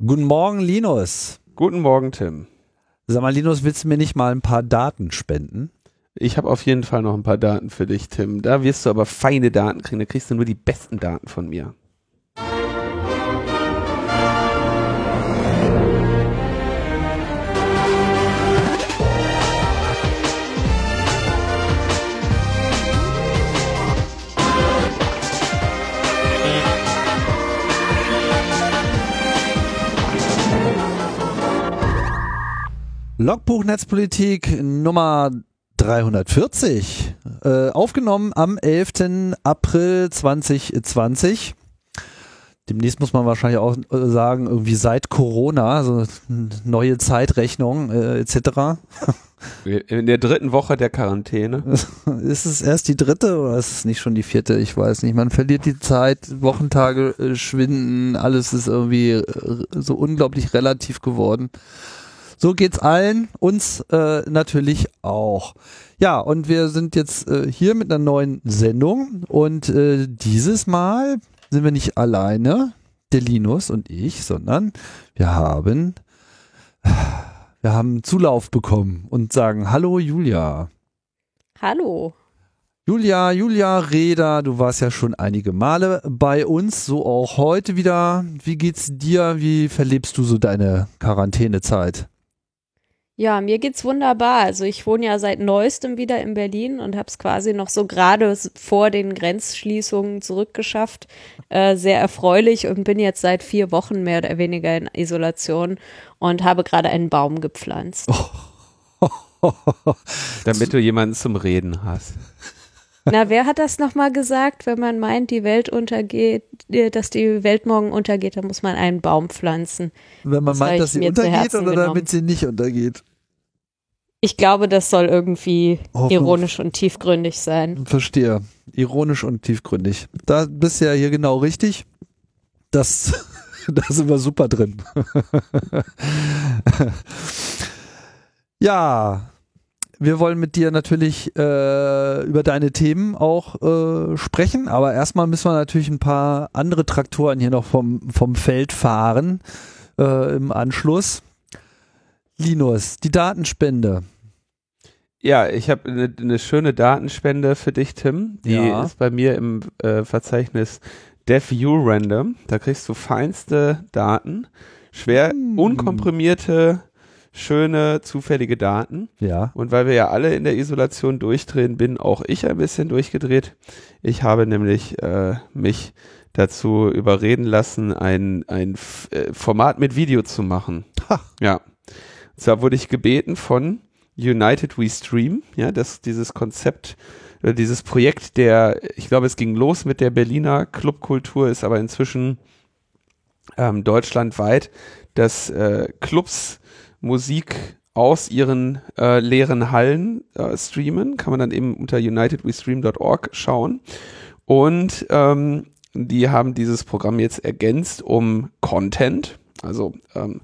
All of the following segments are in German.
Guten Morgen, Linus. Guten Morgen, Tim. Sag mal, Linus, willst du mir nicht mal ein paar Daten spenden? Ich habe auf jeden Fall noch ein paar Daten für dich, Tim. Da wirst du aber feine Daten kriegen. Da kriegst du nur die besten Daten von mir. Logbuch Netzpolitik Nummer 340, äh, aufgenommen am 11. April 2020. Demnächst muss man wahrscheinlich auch äh, sagen, irgendwie seit Corona, also neue Zeitrechnung äh, etc. In der dritten Woche der Quarantäne. ist es erst die dritte oder ist es nicht schon die vierte? Ich weiß nicht. Man verliert die Zeit, Wochentage äh, schwinden, alles ist irgendwie äh, so unglaublich relativ geworden. So geht's allen, uns äh, natürlich auch. Ja, und wir sind jetzt äh, hier mit einer neuen Sendung und äh, dieses Mal sind wir nicht alleine, der Linus und ich, sondern wir haben wir haben Zulauf bekommen und sagen Hallo Julia. Hallo. Julia, Julia Reda, du warst ja schon einige Male bei uns, so auch heute wieder. Wie geht's dir? Wie verlebst du so deine Quarantänezeit? Ja, mir geht's wunderbar. Also ich wohne ja seit neuestem wieder in Berlin und habe es quasi noch so gerade vor den Grenzschließungen zurückgeschafft. Äh, sehr erfreulich und bin jetzt seit vier Wochen mehr oder weniger in Isolation und habe gerade einen Baum gepflanzt. Oh. Damit du jemanden zum Reden hast. Na, wer hat das nochmal gesagt? Wenn man meint, die Welt untergeht, äh, dass die Welt morgen untergeht, dann muss man einen Baum pflanzen. Wenn man das meint, dass sie untergeht oder genommen. damit sie nicht untergeht? Ich glaube, das soll irgendwie oh, ironisch und tiefgründig sein. Verstehe. Ironisch und tiefgründig. Da bist du ja hier genau richtig. Das, da sind wir super drin. ja, wir wollen mit dir natürlich äh, über deine Themen auch äh, sprechen, aber erstmal müssen wir natürlich ein paar andere Traktoren hier noch vom, vom Feld fahren äh, im Anschluss. Linus, die Datenspende. Ja, ich habe eine ne schöne Datenspende für dich, Tim. Die ja. ist bei mir im äh, Verzeichnis DevView Random. Da kriegst du feinste Daten, schwer mm. unkomprimierte schöne, zufällige Daten. Ja. Und weil wir ja alle in der Isolation durchdrehen, bin auch ich ein bisschen durchgedreht. Ich habe nämlich äh, mich dazu überreden lassen, ein, ein äh, Format mit Video zu machen. Ha. Ja. Und zwar wurde ich gebeten von United We Stream, ja, das, dieses Konzept, äh, dieses Projekt der, ich glaube, es ging los mit der Berliner Clubkultur, ist aber inzwischen ähm, deutschlandweit, dass äh, Clubs Musik aus ihren äh, leeren Hallen äh, streamen. Kann man dann eben unter unitedwestream.org schauen. Und ähm, die haben dieses Programm jetzt ergänzt um Content, also ähm,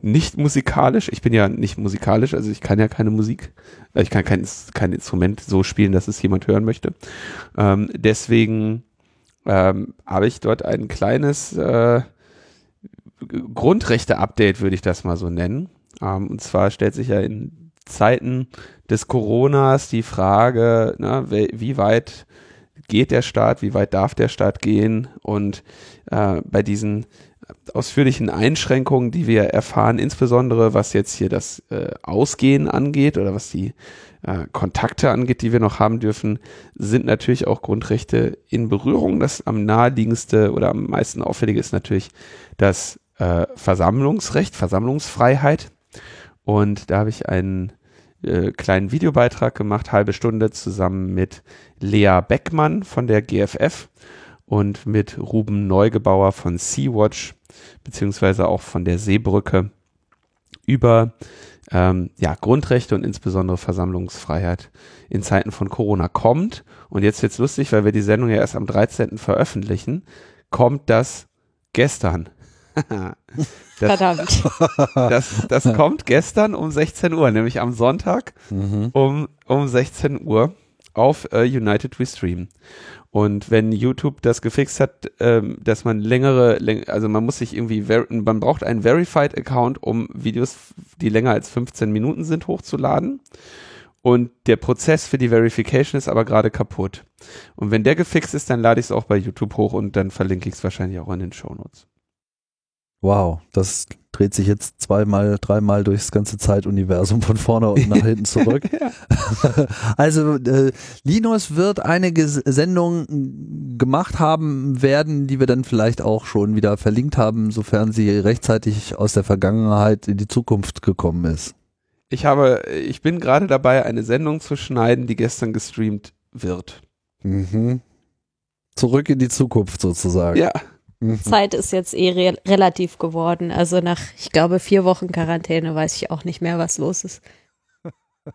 nicht musikalisch. Ich bin ja nicht musikalisch, also ich kann ja keine Musik, äh, ich kann kein, kein Instrument so spielen, dass es jemand hören möchte. Ähm, deswegen ähm, habe ich dort ein kleines äh, Grundrechte-Update, würde ich das mal so nennen. Ähm, und zwar stellt sich ja in Zeiten des Coronas die Frage, ne, wie weit geht der Staat, wie weit darf der Staat gehen und äh, bei diesen ausführlichen Einschränkungen, die wir erfahren, insbesondere was jetzt hier das äh, Ausgehen angeht oder was die äh, Kontakte angeht, die wir noch haben dürfen, sind natürlich auch Grundrechte in Berührung. Das am naheliegendste oder am meisten auffällige ist natürlich das äh, Versammlungsrecht, Versammlungsfreiheit. Und da habe ich einen äh, kleinen Videobeitrag gemacht, halbe Stunde zusammen mit Lea Beckmann von der GFF und mit Ruben Neugebauer von Sea-Watch, beziehungsweise auch von der Seebrücke über ähm, ja, Grundrechte und insbesondere Versammlungsfreiheit in Zeiten von Corona kommt. Und jetzt wird's lustig, weil wir die Sendung ja erst am 13. veröffentlichen, kommt das gestern. das, Verdammt. Das, das kommt gestern um 16 Uhr, nämlich am Sonntag mhm. um, um 16 Uhr. auf äh, United We Stream. Und wenn YouTube das gefixt hat, ähm, dass man längere, läng also man muss sich irgendwie, man braucht einen Verified Account, um Videos, die länger als 15 Minuten sind, hochzuladen. Und der Prozess für die Verification ist aber gerade kaputt. Und wenn der gefixt ist, dann lade ich es auch bei YouTube hoch und dann verlinke ich es wahrscheinlich auch in den Show Notes. Wow, das dreht sich jetzt zweimal, dreimal durchs ganze Zeituniversum von vorne und nach hinten zurück. also äh, Linus wird einige Sendungen gemacht haben werden, die wir dann vielleicht auch schon wieder verlinkt haben, sofern sie rechtzeitig aus der Vergangenheit in die Zukunft gekommen ist. Ich habe, ich bin gerade dabei, eine Sendung zu schneiden, die gestern gestreamt wird. Mhm. Zurück in die Zukunft sozusagen. Ja. Mhm. Zeit ist jetzt eh re relativ geworden. Also nach, ich glaube, vier Wochen Quarantäne weiß ich auch nicht mehr, was los ist.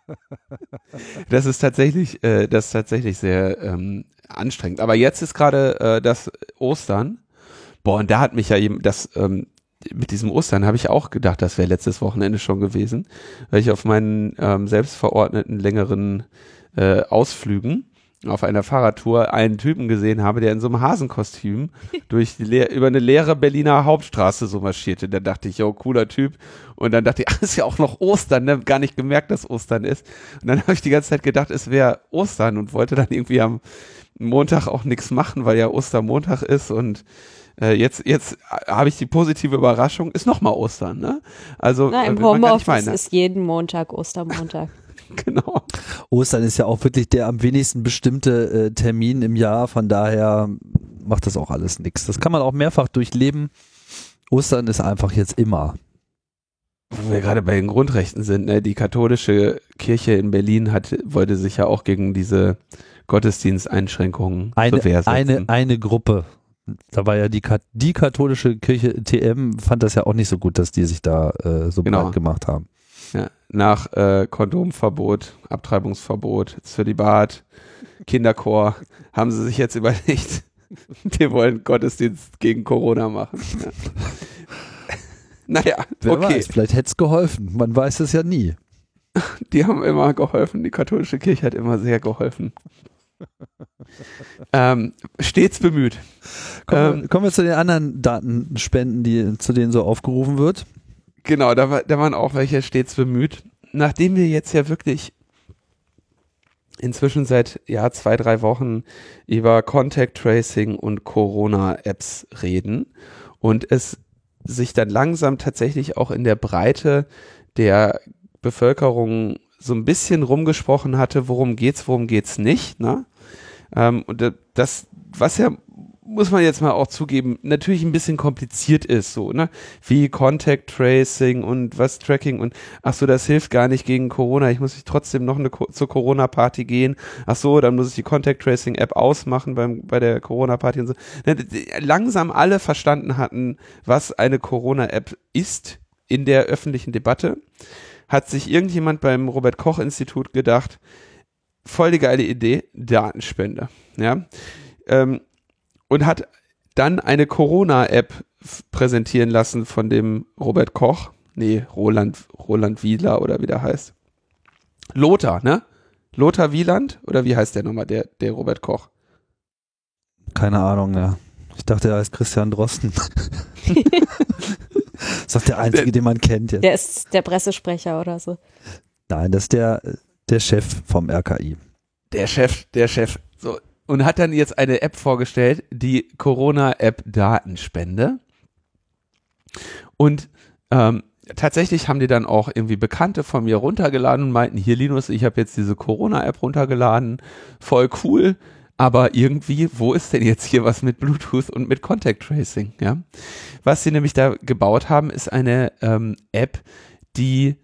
Das ist tatsächlich, äh, das ist tatsächlich sehr ähm, anstrengend. Aber jetzt ist gerade äh, das Ostern. Boah, und da hat mich ja eben das ähm, mit diesem Ostern habe ich auch gedacht, das wäre letztes Wochenende schon gewesen, weil ich auf meinen ähm, selbstverordneten längeren äh, Ausflügen auf einer Fahrradtour einen Typen gesehen habe, der in so einem Hasenkostüm durch die über eine leere Berliner Hauptstraße so marschierte. Da dachte ich, yo, cooler Typ. Und dann dachte ich, ach, ist ja auch noch Ostern, ne? Gar nicht gemerkt, dass Ostern ist. Und dann habe ich die ganze Zeit gedacht, es wäre Ostern und wollte dann irgendwie am Montag auch nichts machen, weil ja Ostermontag ist und äh, jetzt jetzt habe ich die positive Überraschung, ist nochmal Ostern, ne? Also Na, im äh, Homeoffice ist jeden Montag Ostermontag. genau. Ostern ist ja auch wirklich der am wenigsten bestimmte äh, Termin im Jahr, von daher macht das auch alles nichts. Das kann man auch mehrfach durchleben. Ostern ist einfach jetzt immer. Wo wir gerade bei den Grundrechten sind, ne? die katholische Kirche in Berlin hat, wollte sich ja auch gegen diese Gottesdiensteinschränkungen eine, zur Eine, eine Gruppe. Da war ja die, die katholische Kirche TM, fand das ja auch nicht so gut, dass die sich da äh, so genau. breit gemacht haben. Ja, nach äh, Kondomverbot, Abtreibungsverbot, Zölibat, Kinderchor haben sie sich jetzt überlegt, wir wollen Gottesdienst gegen Corona machen. Ja. naja, Wer okay. Weiß, vielleicht hätte es geholfen, man weiß es ja nie. Die haben immer geholfen, die katholische Kirche hat immer sehr geholfen. ähm, stets bemüht. Kommen, ähm, kommen wir zu den anderen Datenspenden, die, zu denen so aufgerufen wird. Genau, da, war, da waren auch welche stets bemüht. Nachdem wir jetzt ja wirklich inzwischen seit ja zwei, drei Wochen über Contact Tracing und Corona-Apps reden und es sich dann langsam tatsächlich auch in der Breite der Bevölkerung so ein bisschen rumgesprochen hatte, worum geht's, worum geht's nicht, ne? Ähm, und das, was ja muss man jetzt mal auch zugeben, natürlich ein bisschen kompliziert ist, so, ne? Wie Contact Tracing und was Tracking und ach so, das hilft gar nicht gegen Corona. Ich muss trotzdem noch eine, zur Corona-Party gehen. Ach so, dann muss ich die Contact Tracing App ausmachen beim, bei der Corona-Party und so. Ne, langsam alle verstanden hatten, was eine Corona-App ist in der öffentlichen Debatte, hat sich irgendjemand beim Robert Koch Institut gedacht, voll die geile Idee, Datenspende, ja. Ähm, und hat dann eine Corona-App präsentieren lassen von dem Robert Koch. Nee, Roland, Roland Wiedler oder wie der heißt. Lothar, ne? Lothar Wieland? Oder wie heißt der nochmal, der, der Robert Koch? Keine Ahnung, ja. Ich dachte, er heißt Christian Drosten. ist doch der einzige, der, den man kennt jetzt. Der ist der Pressesprecher oder so. Nein, das ist der, der Chef vom RKI. Der Chef, der Chef. Und hat dann jetzt eine App vorgestellt, die Corona-App Datenspende. Und ähm, tatsächlich haben die dann auch irgendwie Bekannte von mir runtergeladen und meinten, hier Linus, ich habe jetzt diese Corona-App runtergeladen, voll cool, aber irgendwie, wo ist denn jetzt hier was mit Bluetooth und mit Contact Tracing? Ja? Was sie nämlich da gebaut haben, ist eine ähm, App, die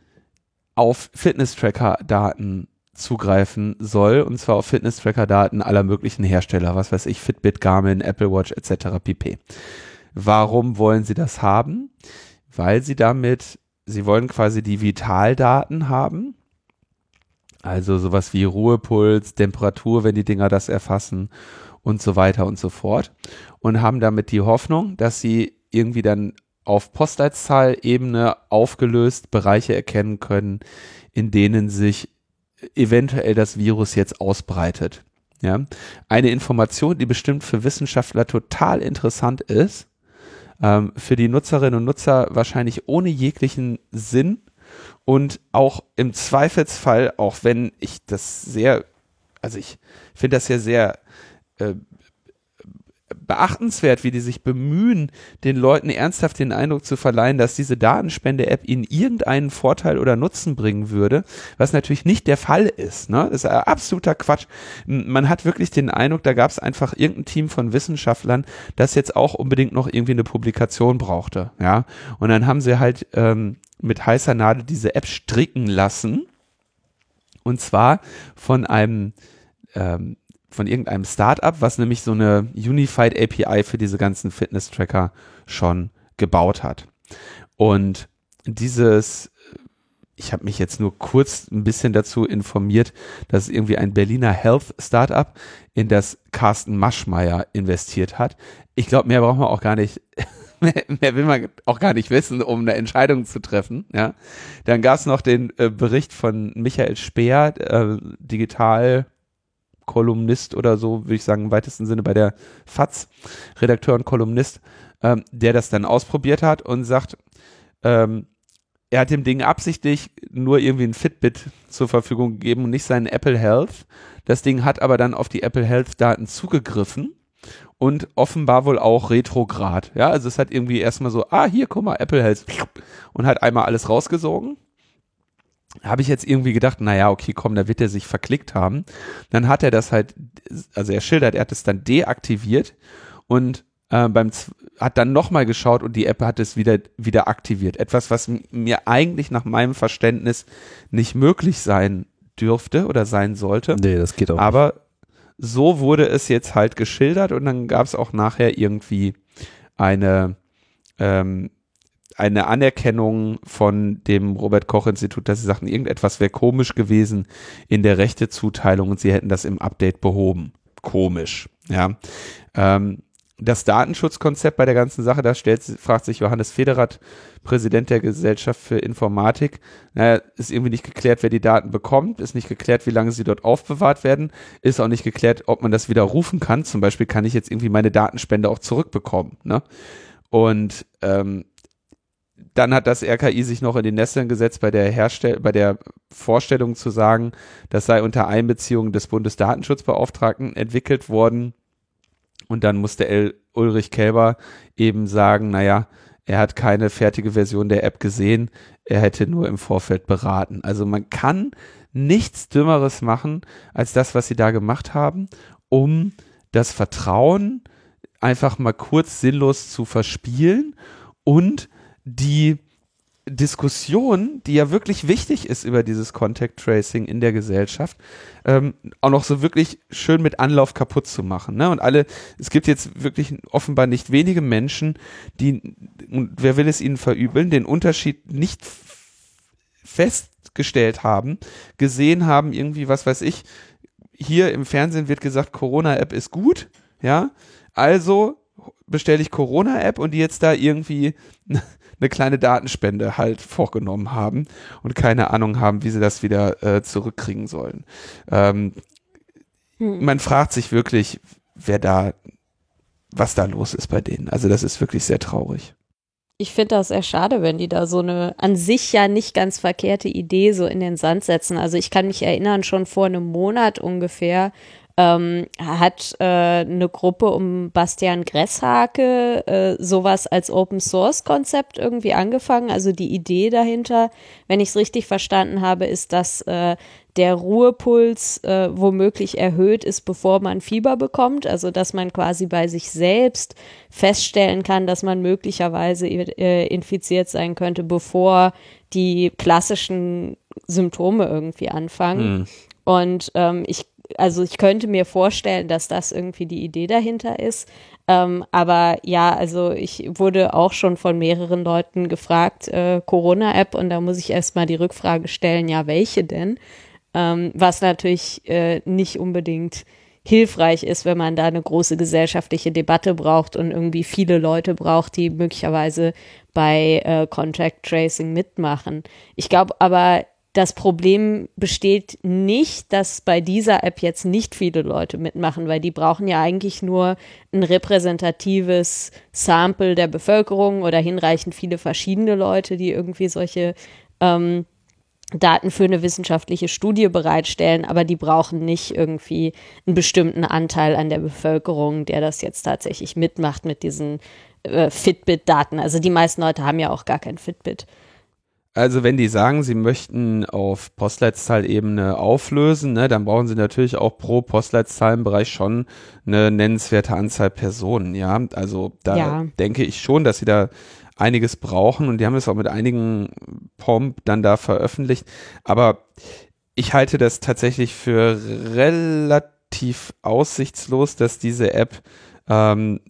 auf Fitness-Tracker-Daten zugreifen soll, und zwar auf Fitness-Tracker-Daten aller möglichen Hersteller, was weiß ich, Fitbit, Garmin, Apple Watch etc. pp. Warum wollen sie das haben? Weil sie damit, sie wollen quasi die Vitaldaten haben, also sowas wie Ruhepuls, Temperatur, wenn die Dinger das erfassen und so weiter und so fort und haben damit die Hoffnung, dass sie irgendwie dann auf Postleitzahlebene aufgelöst Bereiche erkennen können, in denen sich eventuell das Virus jetzt ausbreitet. Ja, eine Information, die bestimmt für Wissenschaftler total interessant ist, ähm, für die Nutzerinnen und Nutzer wahrscheinlich ohne jeglichen Sinn und auch im Zweifelsfall, auch wenn ich das sehr, also ich finde das ja sehr äh, beachtenswert, wie die sich bemühen, den Leuten ernsthaft den Eindruck zu verleihen, dass diese Datenspende-App ihnen irgendeinen Vorteil oder Nutzen bringen würde, was natürlich nicht der Fall ist. Ne? Das ist absoluter Quatsch. Man hat wirklich den Eindruck, da gab es einfach irgendein Team von Wissenschaftlern, das jetzt auch unbedingt noch irgendwie eine Publikation brauchte. Ja, und dann haben sie halt ähm, mit heißer Nadel diese App stricken lassen. Und zwar von einem ähm, von irgendeinem Startup, was nämlich so eine Unified API für diese ganzen Fitness-Tracker schon gebaut hat. Und dieses, ich habe mich jetzt nur kurz ein bisschen dazu informiert, dass irgendwie ein Berliner Health Startup in das Carsten Maschmeyer investiert hat. Ich glaube, mehr braucht man auch gar nicht. Mehr, will man auch gar nicht wissen, um eine Entscheidung zu treffen. Ja, dann gab es noch den äh, Bericht von Michael Speer, äh, Digital Kolumnist oder so, würde ich sagen, im weitesten Sinne bei der FAZ, Redakteur und Kolumnist, ähm, der das dann ausprobiert hat und sagt, ähm, er hat dem Ding absichtlich nur irgendwie ein Fitbit zur Verfügung gegeben und nicht seinen Apple Health. Das Ding hat aber dann auf die Apple Health Daten zugegriffen und offenbar wohl auch retrograd. Ja, also es hat irgendwie erstmal so, ah, hier, guck mal, Apple Health und hat einmal alles rausgesogen habe ich jetzt irgendwie gedacht, naja, okay, komm, da wird er sich verklickt haben. Dann hat er das halt, also er schildert, er hat es dann deaktiviert und äh, beim hat dann nochmal geschaut und die App hat es wieder, wieder aktiviert. Etwas, was mir eigentlich nach meinem Verständnis nicht möglich sein dürfte oder sein sollte. Nee, das geht auch Aber so wurde es jetzt halt geschildert und dann gab es auch nachher irgendwie eine ähm, eine Anerkennung von dem Robert Koch Institut, dass sie sagten, irgendetwas wäre komisch gewesen in der Rechtezuteilung und sie hätten das im Update behoben. Komisch, ja. Ähm, das Datenschutzkonzept bei der ganzen Sache, da stellt, fragt sich Johannes Federath, Präsident der Gesellschaft für Informatik, naja, ist irgendwie nicht geklärt, wer die Daten bekommt, ist nicht geklärt, wie lange sie dort aufbewahrt werden, ist auch nicht geklärt, ob man das wieder rufen kann. Zum Beispiel kann ich jetzt irgendwie meine Datenspende auch zurückbekommen. Ne? Und ähm, dann hat das RKI sich noch in die Nesseln gesetzt, bei der Herstell bei der Vorstellung zu sagen, das sei unter Einbeziehung des Bundesdatenschutzbeauftragten entwickelt worden. Und dann musste L. Ulrich Kälber eben sagen, naja, er hat keine fertige Version der App gesehen, er hätte nur im Vorfeld beraten. Also man kann nichts Dümmeres machen als das, was sie da gemacht haben, um das Vertrauen einfach mal kurz sinnlos zu verspielen und die Diskussion, die ja wirklich wichtig ist über dieses Contact Tracing in der Gesellschaft, ähm, auch noch so wirklich schön mit Anlauf kaputt zu machen. Ne? Und alle, es gibt jetzt wirklich offenbar nicht wenige Menschen, die, und wer will es ihnen verübeln, den Unterschied nicht festgestellt haben, gesehen haben, irgendwie, was weiß ich, hier im Fernsehen wird gesagt, Corona-App ist gut, ja, also bestelle ich Corona-App und die jetzt da irgendwie eine kleine Datenspende halt vorgenommen haben und keine Ahnung haben, wie sie das wieder äh, zurückkriegen sollen. Ähm, hm. Man fragt sich wirklich, wer da, was da los ist bei denen. Also das ist wirklich sehr traurig. Ich finde das sehr schade, wenn die da so eine an sich ja nicht ganz verkehrte Idee so in den Sand setzen. Also ich kann mich erinnern, schon vor einem Monat ungefähr ähm, hat äh, eine Gruppe um Bastian Gresshake äh, sowas als Open Source Konzept irgendwie angefangen. Also die Idee dahinter, wenn ich es richtig verstanden habe, ist, dass äh, der Ruhepuls äh, womöglich erhöht ist, bevor man Fieber bekommt. Also dass man quasi bei sich selbst feststellen kann, dass man möglicherweise äh, infiziert sein könnte, bevor die klassischen Symptome irgendwie anfangen. Mhm. Und ähm, ich also ich könnte mir vorstellen, dass das irgendwie die Idee dahinter ist. Ähm, aber ja, also ich wurde auch schon von mehreren Leuten gefragt, äh, Corona-App, und da muss ich erstmal die Rückfrage stellen, ja, welche denn? Ähm, was natürlich äh, nicht unbedingt hilfreich ist, wenn man da eine große gesellschaftliche Debatte braucht und irgendwie viele Leute braucht, die möglicherweise bei äh, Contact Tracing mitmachen. Ich glaube aber, das Problem besteht nicht, dass bei dieser App jetzt nicht viele Leute mitmachen, weil die brauchen ja eigentlich nur ein repräsentatives Sample der Bevölkerung oder hinreichend viele verschiedene Leute, die irgendwie solche ähm, Daten für eine wissenschaftliche Studie bereitstellen, aber die brauchen nicht irgendwie einen bestimmten Anteil an der Bevölkerung, der das jetzt tatsächlich mitmacht mit diesen äh, Fitbit-Daten. Also die meisten Leute haben ja auch gar kein Fitbit. Also wenn die sagen, sie möchten auf Postleitzahlebene auflösen, ne, dann brauchen sie natürlich auch pro Postleitzahlenbereich schon eine nennenswerte Anzahl Personen, ja. Also da ja. denke ich schon, dass sie da einiges brauchen und die haben es auch mit einigen Pomp dann da veröffentlicht. Aber ich halte das tatsächlich für relativ aussichtslos, dass diese App ähm,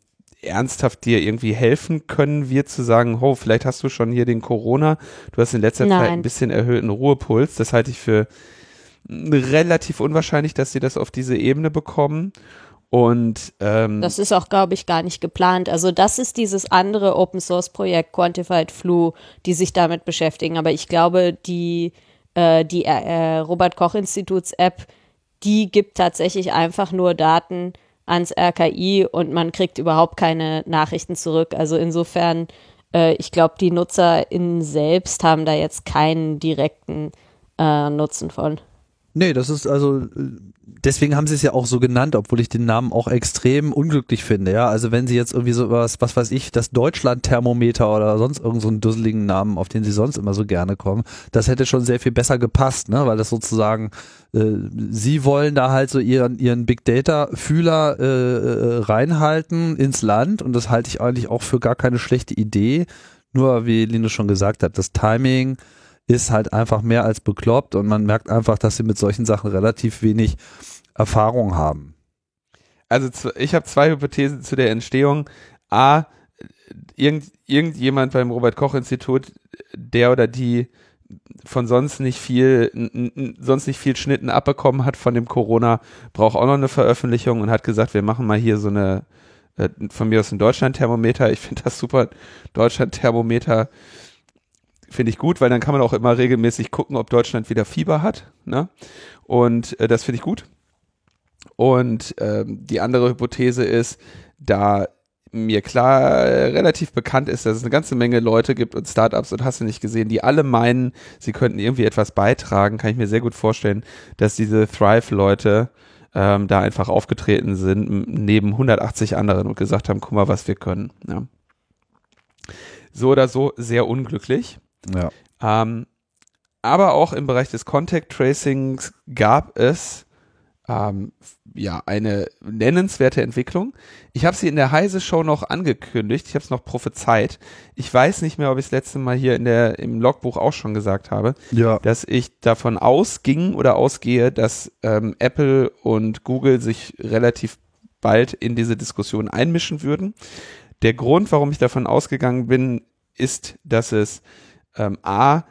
ernsthaft dir irgendwie helfen können wir zu sagen, oh, vielleicht hast du schon hier den Corona, du hast in letzter Nein. Zeit ein bisschen erhöhten Ruhepuls. Das halte ich für relativ unwahrscheinlich, dass sie das auf diese Ebene bekommen. Und ähm, das ist auch, glaube ich, gar nicht geplant. Also das ist dieses andere Open Source Projekt Quantified Flu, die sich damit beschäftigen. Aber ich glaube, die äh, die äh, Robert Koch Instituts App, die gibt tatsächlich einfach nur Daten ans RKI und man kriegt überhaupt keine Nachrichten zurück. Also insofern, äh, ich glaube, die NutzerInnen selbst haben da jetzt keinen direkten äh, Nutzen von. Nee, das ist also deswegen haben sie es ja auch so genannt, obwohl ich den Namen auch extrem unglücklich finde, ja. Also wenn sie jetzt irgendwie so was, was weiß ich, das Deutschland-Thermometer oder sonst irgendeinen so dusseligen Namen, auf den sie sonst immer so gerne kommen, das hätte schon sehr viel besser gepasst, ne, weil das sozusagen, äh, sie wollen da halt so ihren, ihren Big Data-Fühler äh, äh, reinhalten ins Land und das halte ich eigentlich auch für gar keine schlechte Idee. Nur, wie Linus schon gesagt hat, das Timing, ist halt einfach mehr als bekloppt und man merkt einfach, dass sie mit solchen Sachen relativ wenig Erfahrung haben. Also ich habe zwei Hypothesen zu der Entstehung. A, irgend, irgendjemand beim Robert Koch Institut, der oder die von sonst nicht viel, sonst nicht viel Schnitten abbekommen hat von dem Corona, braucht auch noch eine Veröffentlichung und hat gesagt, wir machen mal hier so eine, äh, von mir aus ein Deutschland-Thermometer. Ich finde das super. Deutschland-Thermometer finde ich gut, weil dann kann man auch immer regelmäßig gucken, ob Deutschland wieder Fieber hat. Ne? Und äh, das finde ich gut. Und ähm, die andere Hypothese ist, da mir klar relativ bekannt ist, dass es eine ganze Menge Leute gibt und Startups und hast du nicht gesehen, die alle meinen, sie könnten irgendwie etwas beitragen, kann ich mir sehr gut vorstellen, dass diese Thrive-Leute ähm, da einfach aufgetreten sind, neben 180 anderen und gesagt haben, guck mal, was wir können. Ja. So oder so sehr unglücklich. Ja. Ähm, aber auch im Bereich des Contact Tracings gab es ähm, ja eine nennenswerte Entwicklung. Ich habe sie in der Heise Show noch angekündigt. Ich habe es noch prophezeit. Ich weiß nicht mehr, ob ich das letzte Mal hier in der im Logbuch auch schon gesagt habe, ja. dass ich davon ausging oder ausgehe, dass ähm, Apple und Google sich relativ bald in diese Diskussion einmischen würden. Der Grund, warum ich davon ausgegangen bin, ist, dass es ähm, A,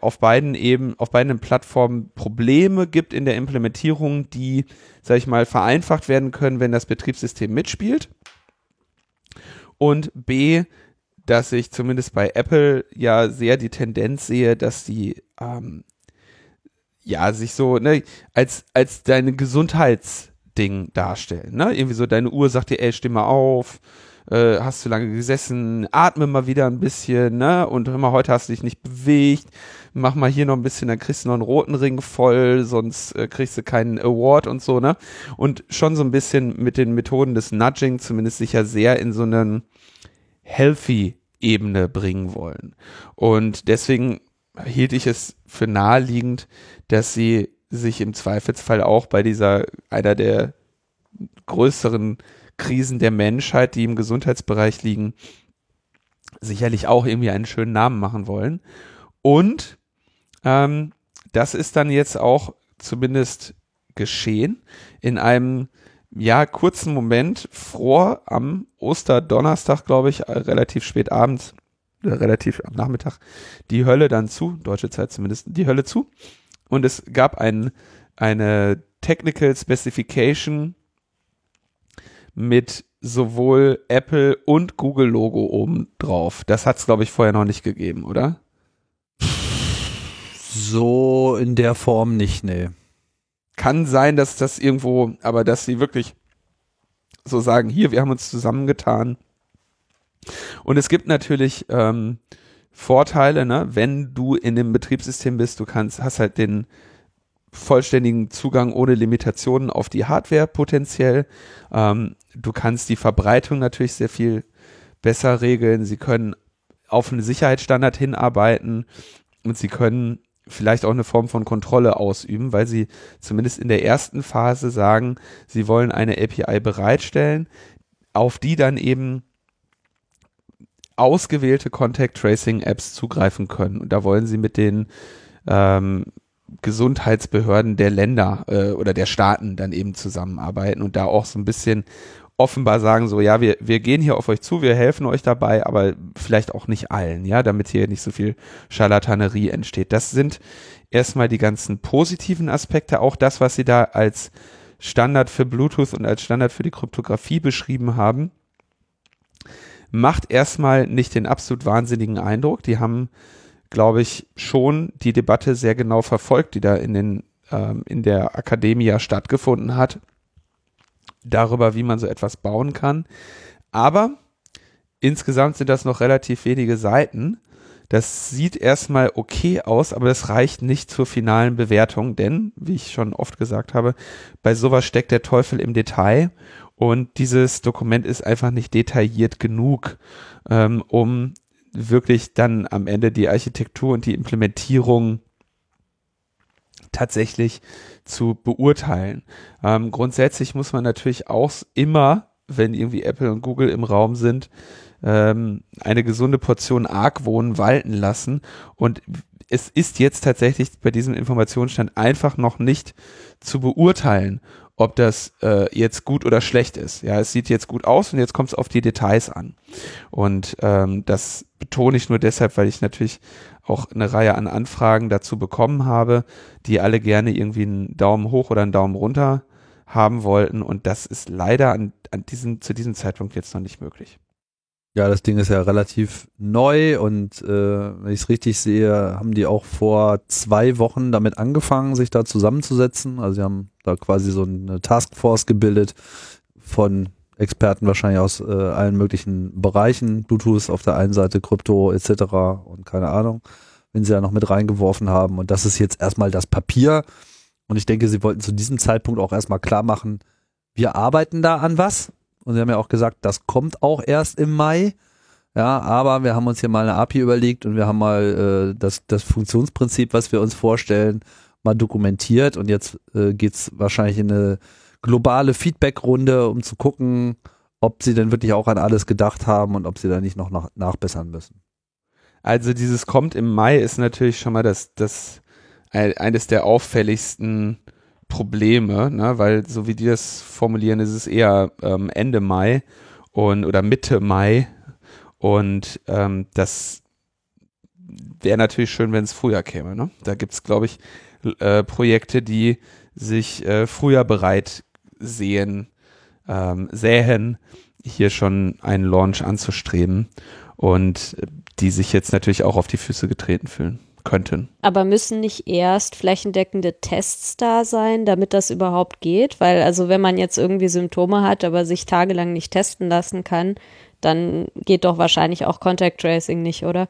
auf beiden eben, auf beiden Plattformen Probleme gibt in der Implementierung, die, sag ich mal, vereinfacht werden können, wenn das Betriebssystem mitspielt. Und B, dass ich zumindest bei Apple ja sehr die Tendenz sehe, dass die ähm, ja sich so ne, als als deine Gesundheitsding darstellen. Ne? Irgendwie so deine Uhr sagt dir, ey, steh mal auf, äh, hast zu lange gesessen, atme mal wieder ein bisschen, ne? Und mal, heute hast du dich nicht bewegt, mach mal hier noch ein bisschen, dann kriegst du noch einen roten Ring voll, sonst äh, kriegst du keinen Award und so, ne? Und schon so ein bisschen mit den Methoden des Nudging zumindest sicher sehr in so einen healthy Ebene bringen wollen. Und deswegen hielt ich es für naheliegend, dass sie sich im Zweifelsfall auch bei dieser, einer der größeren Krisen der Menschheit, die im Gesundheitsbereich liegen, sicherlich auch irgendwie einen schönen Namen machen wollen. Und ähm, das ist dann jetzt auch zumindest geschehen in einem ja kurzen Moment vor am Osterdonnerstag, glaube ich, äh, relativ spät abends, äh, relativ am Nachmittag, die Hölle dann zu, deutsche Zeit zumindest, die Hölle zu. Und es gab ein, eine Technical Specification mit sowohl Apple und Google Logo oben drauf. Das hat es, glaube ich, vorher noch nicht gegeben, oder? So in der Form nicht, nee. Kann sein, dass das irgendwo, aber dass sie wirklich so sagen, hier, wir haben uns zusammengetan. Und es gibt natürlich ähm, Vorteile, ne? wenn du in dem Betriebssystem bist, du kannst, hast halt den vollständigen Zugang ohne Limitationen auf die Hardware potenziell. Ähm, du kannst die Verbreitung natürlich sehr viel besser regeln. Sie können auf einen Sicherheitsstandard hinarbeiten und sie können vielleicht auch eine Form von Kontrolle ausüben, weil sie zumindest in der ersten Phase sagen, sie wollen eine API bereitstellen, auf die dann eben ausgewählte Contact Tracing Apps zugreifen können. Und da wollen sie mit den ähm, Gesundheitsbehörden der Länder äh, oder der Staaten dann eben zusammenarbeiten und da auch so ein bisschen offenbar sagen so, ja, wir, wir gehen hier auf euch zu, wir helfen euch dabei, aber vielleicht auch nicht allen, ja, damit hier nicht so viel Scharlatanerie entsteht. Das sind erstmal die ganzen positiven Aspekte, auch das, was sie da als Standard für Bluetooth und als Standard für die Kryptographie beschrieben haben, macht erstmal nicht den absolut wahnsinnigen Eindruck. Die haben glaube ich, schon die Debatte sehr genau verfolgt, die da in, den, ähm, in der Akademie stattgefunden hat, darüber, wie man so etwas bauen kann. Aber insgesamt sind das noch relativ wenige Seiten. Das sieht erstmal okay aus, aber das reicht nicht zur finalen Bewertung, denn, wie ich schon oft gesagt habe, bei sowas steckt der Teufel im Detail und dieses Dokument ist einfach nicht detailliert genug, ähm, um wirklich dann am Ende die Architektur und die Implementierung tatsächlich zu beurteilen. Ähm, grundsätzlich muss man natürlich auch immer, wenn irgendwie Apple und Google im Raum sind, ähm, eine gesunde Portion Argwohn walten lassen. Und es ist jetzt tatsächlich bei diesem Informationsstand einfach noch nicht zu beurteilen, ob das äh, jetzt gut oder schlecht ist. Ja, es sieht jetzt gut aus und jetzt kommt es auf die Details an. Und ähm, das betone ich nur deshalb, weil ich natürlich auch eine Reihe an Anfragen dazu bekommen habe, die alle gerne irgendwie einen Daumen hoch oder einen Daumen runter haben wollten. Und das ist leider an, an diesem, zu diesem Zeitpunkt jetzt noch nicht möglich. Ja, das Ding ist ja relativ neu und äh, wenn ich es richtig sehe, haben die auch vor zwei Wochen damit angefangen, sich da zusammenzusetzen. Also sie haben da quasi so eine Taskforce gebildet von Experten wahrscheinlich aus äh, allen möglichen Bereichen, Bluetooth auf der einen Seite, Krypto etc. und keine Ahnung, wenn sie da noch mit reingeworfen haben. Und das ist jetzt erstmal das Papier. Und ich denke, sie wollten zu diesem Zeitpunkt auch erstmal klar machen, wir arbeiten da an was und sie haben ja auch gesagt, das kommt auch erst im Mai. Ja, aber wir haben uns hier mal eine API überlegt und wir haben mal äh, das, das Funktionsprinzip, was wir uns vorstellen, mal dokumentiert. Und jetzt äh, geht wahrscheinlich in eine globale Feedback-Runde, um zu gucken, ob sie denn wirklich auch an alles gedacht haben und ob sie da nicht noch nach, nachbessern müssen. Also dieses kommt im Mai ist natürlich schon mal das, das eines der auffälligsten Probleme, ne? weil so wie die das formulieren, ist es eher ähm, Ende Mai und oder Mitte Mai und ähm, das wäre natürlich schön, wenn es früher käme. Ne? Da gibt es, glaube ich, äh, Projekte, die sich äh, früher bereit sehen, ähm, sähen, hier schon einen Launch anzustreben und die sich jetzt natürlich auch auf die Füße getreten fühlen könnten. Aber müssen nicht erst flächendeckende Tests da sein, damit das überhaupt geht? Weil also wenn man jetzt irgendwie Symptome hat, aber sich tagelang nicht testen lassen kann, dann geht doch wahrscheinlich auch Contact Tracing nicht, oder?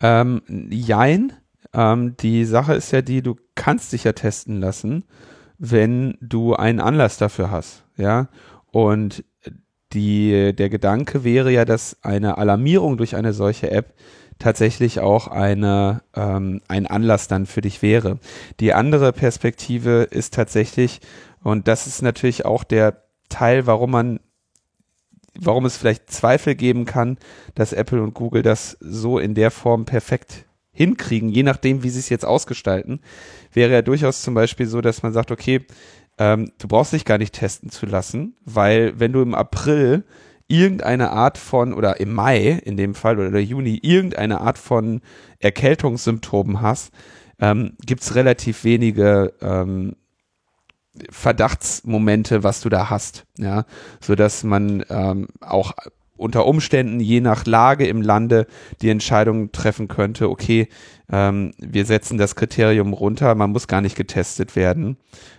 Ähm, jein. Ähm, die Sache ist ja die, du kannst dich ja testen lassen, wenn du einen Anlass dafür hast, ja. Und die, der Gedanke wäre ja, dass eine Alarmierung durch eine solche App tatsächlich auch eine, ähm, ein Anlass dann für dich wäre. Die andere Perspektive ist tatsächlich, und das ist natürlich auch der Teil, warum man, warum es vielleicht Zweifel geben kann, dass Apple und Google das so in der Form perfekt hinkriegen, je nachdem, wie sie es jetzt ausgestalten, wäre ja durchaus zum Beispiel so, dass man sagt, okay, ähm, du brauchst dich gar nicht testen zu lassen, weil wenn du im April irgendeine Art von, oder im Mai in dem Fall oder Juni, irgendeine Art von Erkältungssymptomen hast, ähm, gibt es relativ wenige ähm, Verdachtsmomente, was du da hast, ja, so dass man ähm, auch unter Umständen je nach Lage im Lande die Entscheidung treffen könnte, okay, ähm, wir setzen das Kriterium runter, man muss gar nicht getestet werden.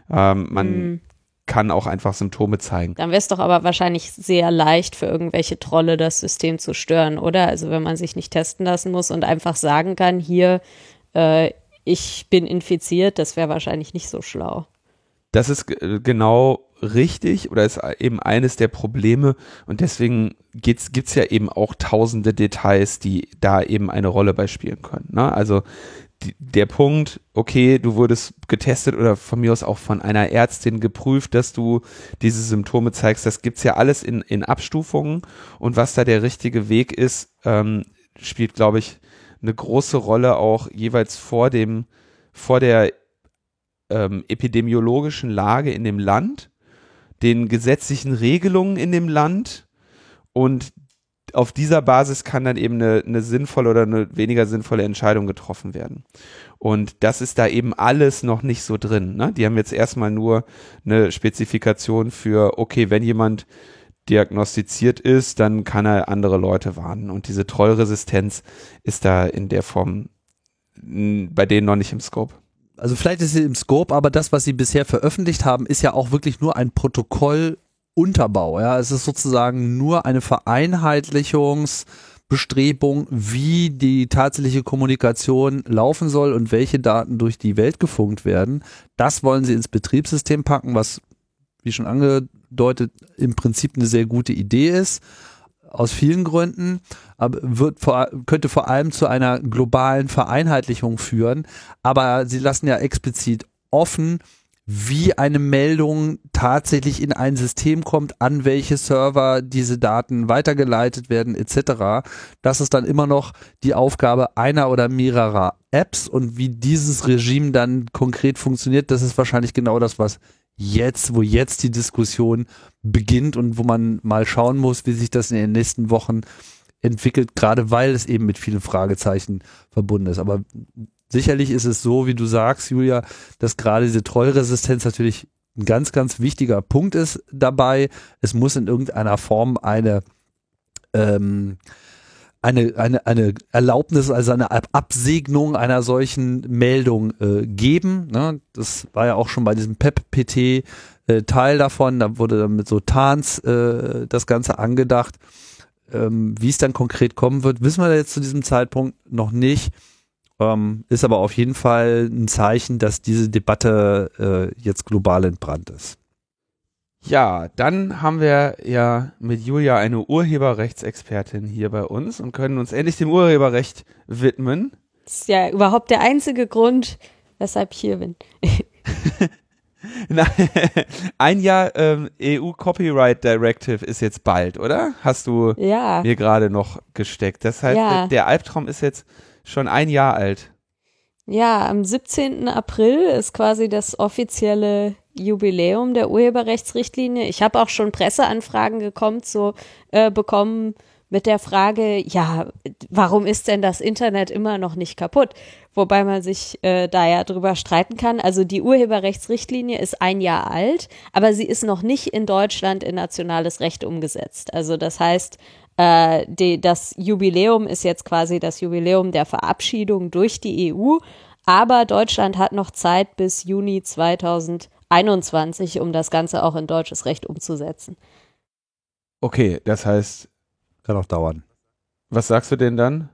Ähm, man mhm. kann auch einfach Symptome zeigen. Dann wäre es doch aber wahrscheinlich sehr leicht für irgendwelche Trolle das System zu stören, oder? Also wenn man sich nicht testen lassen muss und einfach sagen kann, hier, äh, ich bin infiziert, das wäre wahrscheinlich nicht so schlau. Das ist genau richtig oder ist eben eines der Probleme und deswegen gibt es ja eben auch tausende Details, die da eben eine Rolle bei spielen können. Ne? Also die, der Punkt, okay, du wurdest getestet oder von mir aus auch von einer Ärztin geprüft, dass du diese Symptome zeigst, das gibt es ja alles in, in Abstufungen und was da der richtige Weg ist, ähm, spielt, glaube ich, eine große Rolle auch jeweils vor dem, vor der ähm, epidemiologischen Lage in dem Land den gesetzlichen Regelungen in dem Land und auf dieser Basis kann dann eben eine, eine sinnvolle oder eine weniger sinnvolle Entscheidung getroffen werden. Und das ist da eben alles noch nicht so drin. Ne? Die haben jetzt erstmal nur eine Spezifikation für, okay, wenn jemand diagnostiziert ist, dann kann er andere Leute warnen. Und diese Trollresistenz ist da in der Form bei denen noch nicht im Scope also vielleicht ist sie im Scope, aber das, was sie bisher veröffentlicht haben, ist ja auch wirklich nur ein Protokollunterbau. Ja, es ist sozusagen nur eine Vereinheitlichungsbestrebung, wie die tatsächliche Kommunikation laufen soll und welche Daten durch die Welt gefunkt werden. Das wollen sie ins Betriebssystem packen, was, wie schon angedeutet, im Prinzip eine sehr gute Idee ist aus vielen Gründen, aber wird vor, könnte vor allem zu einer globalen Vereinheitlichung führen. Aber sie lassen ja explizit offen, wie eine Meldung tatsächlich in ein System kommt, an welche Server diese Daten weitergeleitet werden, etc. Das ist dann immer noch die Aufgabe einer oder mehrerer Apps und wie dieses Regime dann konkret funktioniert, das ist wahrscheinlich genau das, was jetzt, wo jetzt die Diskussion beginnt und wo man mal schauen muss, wie sich das in den nächsten Wochen entwickelt, gerade weil es eben mit vielen Fragezeichen verbunden ist. Aber sicherlich ist es so, wie du sagst, Julia, dass gerade diese Trollresistenz natürlich ein ganz, ganz wichtiger Punkt ist dabei. Es muss in irgendeiner Form eine ähm, eine, eine, eine Erlaubnis, also eine Absegnung einer solchen Meldung äh, geben. Ne? Das war ja auch schon bei diesem PEP-PT äh, Teil davon. Da wurde dann mit so Tarns äh, das Ganze angedacht. Ähm, Wie es dann konkret kommen wird, wissen wir jetzt zu diesem Zeitpunkt noch nicht. Ähm, ist aber auf jeden Fall ein Zeichen, dass diese Debatte äh, jetzt global entbrannt ist. Ja, dann haben wir ja mit Julia eine Urheberrechtsexpertin hier bei uns und können uns endlich dem Urheberrecht widmen. Das ist ja überhaupt der einzige Grund, weshalb ich hier bin. ein Jahr ähm, EU Copyright Directive ist jetzt bald, oder? Hast du ja. mir gerade noch gesteckt. Das heißt, ja. der, der Albtraum ist jetzt schon ein Jahr alt. Ja, am 17. April ist quasi das offizielle Jubiläum der Urheberrechtsrichtlinie. Ich habe auch schon Presseanfragen gekommen, so äh, bekommen mit der Frage, ja, warum ist denn das Internet immer noch nicht kaputt? Wobei man sich äh, da ja drüber streiten kann. Also die Urheberrechtsrichtlinie ist ein Jahr alt, aber sie ist noch nicht in Deutschland in nationales Recht umgesetzt. Also das heißt, äh, die, das Jubiläum ist jetzt quasi das Jubiläum der Verabschiedung durch die EU, aber Deutschland hat noch Zeit bis Juni 2020 21, um das Ganze auch in deutsches Recht umzusetzen. Okay, das heißt. Kann auch dauern. Was sagst du denn dann?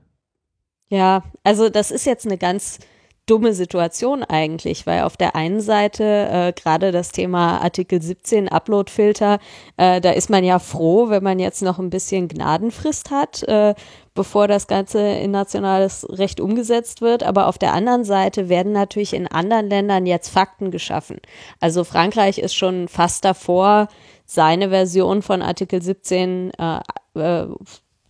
Ja, also das ist jetzt eine ganz dumme Situation eigentlich, weil auf der einen Seite äh, gerade das Thema Artikel 17 Uploadfilter, äh, da ist man ja froh, wenn man jetzt noch ein bisschen Gnadenfrist hat, äh, bevor das Ganze in nationales Recht umgesetzt wird. Aber auf der anderen Seite werden natürlich in anderen Ländern jetzt Fakten geschaffen. Also Frankreich ist schon fast davor, seine Version von Artikel 17 äh, äh,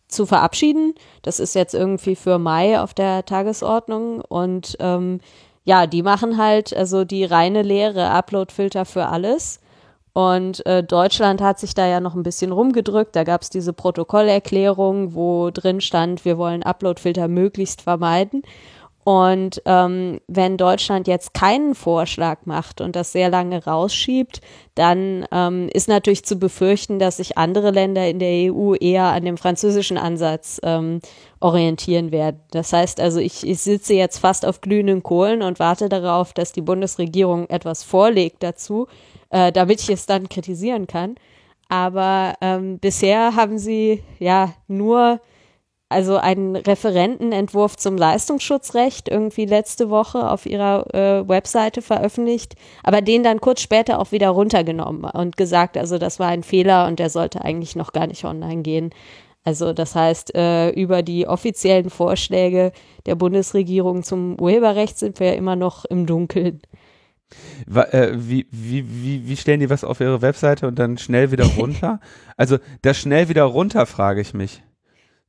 zu verabschieden. Das ist jetzt irgendwie für Mai auf der Tagesordnung und ähm, ja, die machen halt also die reine Lehre Upload-Filter für alles. Und äh, Deutschland hat sich da ja noch ein bisschen rumgedrückt. Da gab es diese Protokollerklärung, wo drin stand, wir wollen Upload-Filter möglichst vermeiden. Und ähm, wenn Deutschland jetzt keinen Vorschlag macht und das sehr lange rausschiebt, dann ähm, ist natürlich zu befürchten, dass sich andere Länder in der EU eher an dem französischen Ansatz ähm, orientieren werden. Das heißt also, ich, ich sitze jetzt fast auf glühenden Kohlen und warte darauf, dass die Bundesregierung etwas vorlegt dazu, äh, damit ich es dann kritisieren kann. Aber ähm, bisher haben sie ja nur also einen Referentenentwurf zum Leistungsschutzrecht irgendwie letzte Woche auf ihrer äh, Webseite veröffentlicht, aber den dann kurz später auch wieder runtergenommen und gesagt, also das war ein Fehler und der sollte eigentlich noch gar nicht online gehen. Also das heißt, äh, über die offiziellen Vorschläge der Bundesregierung zum Urheberrecht sind wir ja immer noch im Dunkeln. Äh, wie, wie, wie, wie stellen die was auf ihre Webseite und dann schnell wieder runter? also das schnell wieder runter, frage ich mich.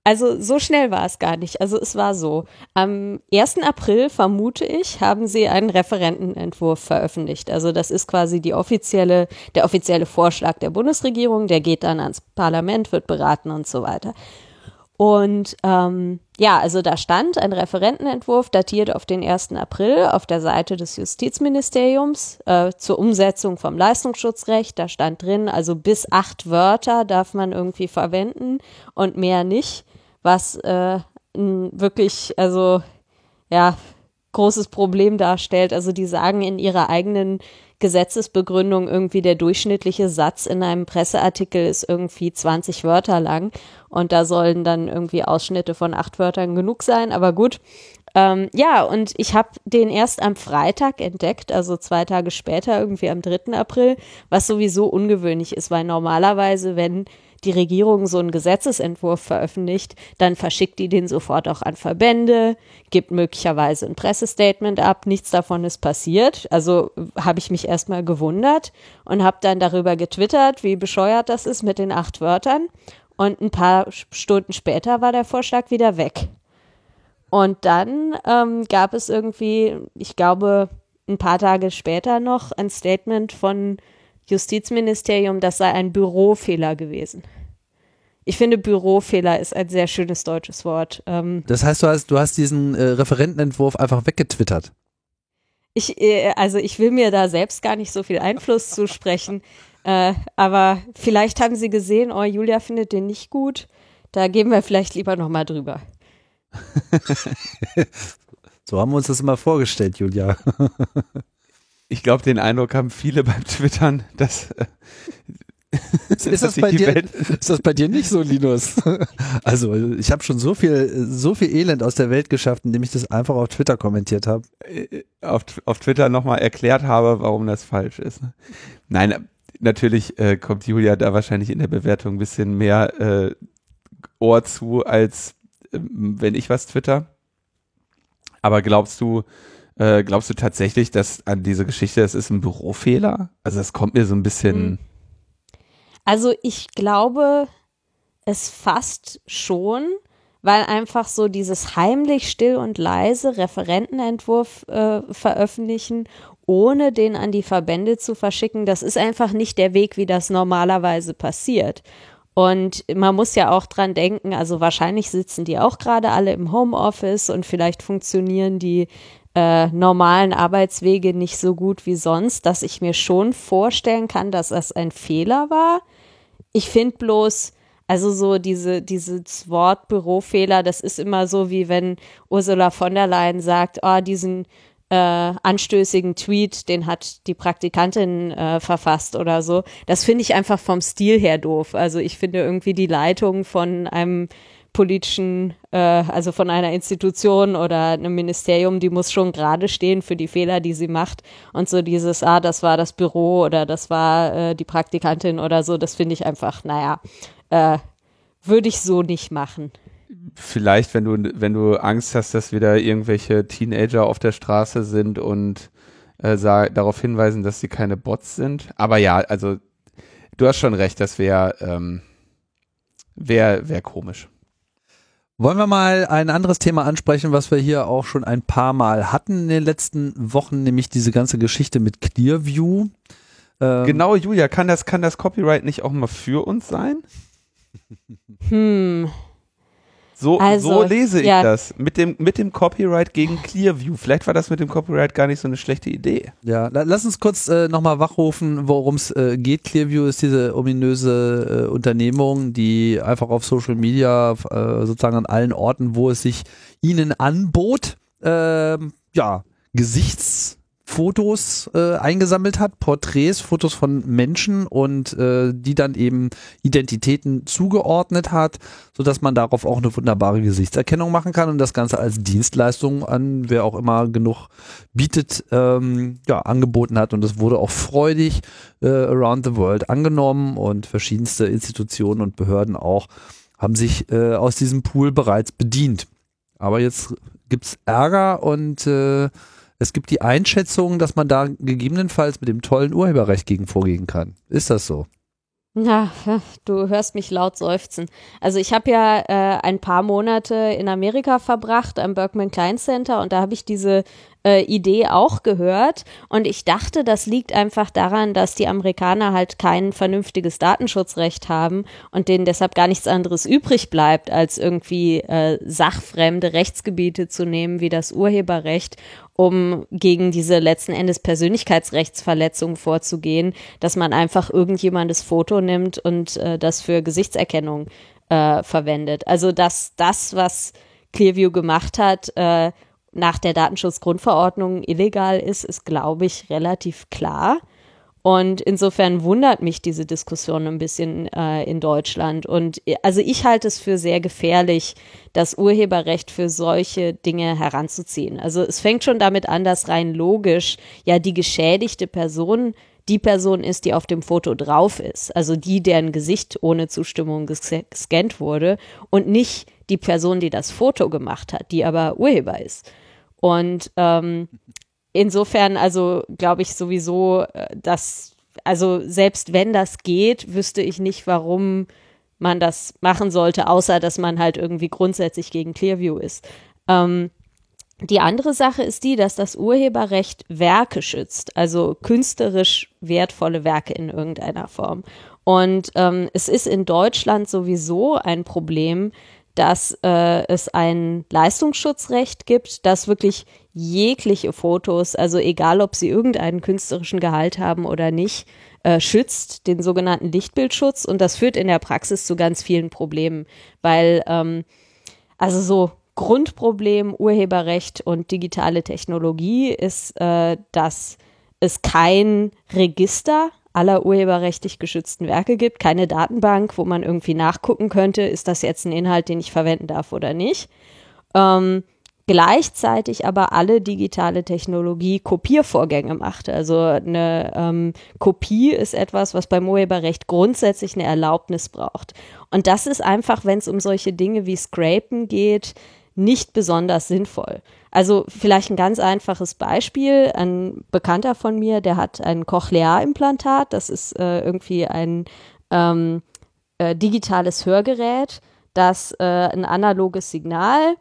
Also so schnell war es gar nicht. Also es war so. Am 1. April, vermute ich, haben sie einen Referentenentwurf veröffentlicht. Also das ist quasi die offizielle, der offizielle Vorschlag der Bundesregierung. Der geht dann ans Parlament, wird beraten und so weiter. Und ähm, ja, also da stand ein Referentenentwurf, datiert auf den 1. April auf der Seite des Justizministeriums äh, zur Umsetzung vom Leistungsschutzrecht. Da stand drin, also bis acht Wörter darf man irgendwie verwenden und mehr nicht was äh, wirklich, also ja, großes Problem darstellt. Also die sagen in ihrer eigenen Gesetzesbegründung irgendwie der durchschnittliche Satz in einem Presseartikel ist irgendwie 20 Wörter lang und da sollen dann irgendwie Ausschnitte von acht Wörtern genug sein, aber gut. Ähm, ja, und ich habe den erst am Freitag entdeckt, also zwei Tage später, irgendwie am 3. April, was sowieso ungewöhnlich ist, weil normalerweise, wenn die Regierung so einen Gesetzesentwurf veröffentlicht, dann verschickt die den sofort auch an Verbände, gibt möglicherweise ein Pressestatement ab, nichts davon ist passiert. Also habe ich mich erstmal gewundert und habe dann darüber getwittert, wie bescheuert das ist mit den acht Wörtern. Und ein paar Stunden später war der Vorschlag wieder weg. Und dann ähm, gab es irgendwie, ich glaube, ein paar Tage später noch ein Statement von Justizministerium, das sei ein Bürofehler gewesen. Ich finde, Bürofehler ist ein sehr schönes deutsches Wort. Ähm, das heißt, du hast, du hast diesen äh, Referentenentwurf einfach weggetwittert. Ich, äh, also ich will mir da selbst gar nicht so viel Einfluss zusprechen. Äh, aber vielleicht haben sie gesehen, oh, Julia findet den nicht gut. Da gehen wir vielleicht lieber nochmal drüber. so haben wir uns das immer vorgestellt, Julia. ich glaube, den Eindruck haben viele beim Twittern, dass. Äh, ist, ist, das bei dir, ist das bei dir nicht so, Linus? Also ich habe schon so viel, so viel Elend aus der Welt geschafft, indem ich das einfach auf Twitter kommentiert habe. Äh, auf, auf Twitter nochmal erklärt habe, warum das falsch ist. Nein, natürlich äh, kommt Julia da wahrscheinlich in der Bewertung ein bisschen mehr äh, Ohr zu, als äh, wenn ich was twitter. Aber glaubst du, äh, glaubst du tatsächlich, dass an diese Geschichte, das ist ein Bürofehler? Also das kommt mir so ein bisschen. Hm. Also ich glaube, es fast schon, weil einfach so dieses heimlich still und leise Referentenentwurf äh, veröffentlichen, ohne den an die Verbände zu verschicken, das ist einfach nicht der Weg, wie das normalerweise passiert. Und man muss ja auch dran denken, also wahrscheinlich sitzen die auch gerade alle im Homeoffice und vielleicht funktionieren die äh, normalen Arbeitswege nicht so gut wie sonst, dass ich mir schon vorstellen kann, dass das ein Fehler war. Ich finde bloß, also so diese, dieses Wort Bürofehler, das ist immer so, wie wenn Ursula von der Leyen sagt, oh, diesen äh, anstößigen Tweet, den hat die Praktikantin äh, verfasst oder so. Das finde ich einfach vom Stil her doof. Also ich finde irgendwie die Leitung von einem politischen, äh, also von einer Institution oder einem Ministerium, die muss schon gerade stehen für die Fehler, die sie macht. Und so dieses, ah, das war das Büro oder das war äh, die Praktikantin oder so, das finde ich einfach, naja, äh, würde ich so nicht machen. Vielleicht, wenn du, wenn du Angst hast, dass wieder irgendwelche Teenager auf der Straße sind und äh, darauf hinweisen, dass sie keine Bots sind. Aber ja, also du hast schon recht, das wäre ähm, wär, wär komisch. Wollen wir mal ein anderes Thema ansprechen, was wir hier auch schon ein paar Mal hatten in den letzten Wochen, nämlich diese ganze Geschichte mit Clearview. Ähm genau, Julia, kann das, kann das Copyright nicht auch mal für uns sein? Hm. So, Also, so lese ich ja. das. Mit dem, mit dem Copyright gegen Clearview. Vielleicht war das mit dem Copyright gar nicht so eine schlechte Idee. Ja, la- lass uns kurz äh, nochmal wachrufen, worum es äh, geht. Clearview ist diese ominöse äh, Unternehmung, die einfach auf Social Media, äh, sozusagen an allen Orten, wo es sich ihnen anbot, ähm, ja, Gesichtsfotos äh, eingesammelt hat, Porträts, Fotos von Menschen und äh, die dann eben Identitäten zugeordnet hat, sodass man darauf auch eine wunderbare Gesichtserkennung machen kann und das Ganze als Dienstleistung an wer auch immer genug bietet, ähm, ja, angeboten hat und es wurde auch freudig äh, around the world angenommen und verschiedenste Institutionen und Behörden auch haben sich äh, aus diesem Pool bereits bedient. Aber jetzt gibt's Ärger und äh, es gibt die Einschätzung, dass man da gegebenenfalls mit dem tollen Urheberrecht gegen vorgehen kann. Ist das so? Na, du hörst mich laut seufzen. Also ich habe ja äh, ein paar Monate in Amerika verbracht am Berkman Klein Center und da habe ich diese äh, Idee auch gehört und ich dachte, das liegt einfach daran, dass die Amerikaner halt kein vernünftiges Datenschutzrecht haben und denen deshalb gar nichts anderes übrig bleibt, als irgendwie äh, sachfremde Rechtsgebiete zu nehmen, wie das Urheberrecht um gegen diese letzten Endes Persönlichkeitsrechtsverletzung vorzugehen, dass man einfach irgendjemandes Foto nimmt und äh, das für Gesichtserkennung äh, verwendet. Also dass das, was Clearview gemacht hat, äh, nach der Datenschutzgrundverordnung illegal ist, ist, glaube ich, relativ klar. Und insofern wundert mich diese Diskussion ein bisschen äh, in Deutschland. Und also ich halte es für sehr gefährlich, das Urheberrecht für solche Dinge heranzuziehen. Also es fängt schon damit an, dass rein logisch ja die geschädigte Person die Person ist, die auf dem Foto drauf ist. Also die, deren Gesicht ohne Zustimmung ges gescannt wurde und nicht die Person, die das Foto gemacht hat, die aber Urheber ist. Und ähm, insofern, also glaube ich sowieso, äh, dass, also selbst wenn das geht, wüsste ich nicht, warum man das machen sollte, außer dass man halt irgendwie grundsätzlich gegen Clearview ist. Ähm, die andere Sache ist die, dass das Urheberrecht Werke schützt, also künstlerisch wertvolle Werke in irgendeiner Form. Und ähm, es ist in Deutschland sowieso ein Problem, dass äh, es ein Leistungsschutzrecht gibt, das wirklich jegliche Fotos, also egal ob sie irgendeinen künstlerischen Gehalt haben oder nicht, äh, schützt, den sogenannten Lichtbildschutz. Und das führt in der Praxis zu ganz vielen Problemen, weil ähm, also so Grundproblem Urheberrecht und digitale Technologie ist, äh, dass es kein Register aller urheberrechtlich geschützten Werke gibt, keine Datenbank, wo man irgendwie nachgucken könnte, ist das jetzt ein Inhalt, den ich verwenden darf oder nicht. Ähm, gleichzeitig aber alle digitale Technologie Kopiervorgänge macht. Also eine ähm, Kopie ist etwas, was beim Urheberrecht grundsätzlich eine Erlaubnis braucht. Und das ist einfach, wenn es um solche Dinge wie Scrapen geht, nicht besonders sinnvoll. Also vielleicht ein ganz einfaches Beispiel. Ein Bekannter von mir, der hat ein Cochlea-Implantat. Das ist äh, irgendwie ein ähm, äh, digitales Hörgerät, das äh, ein analoges Signal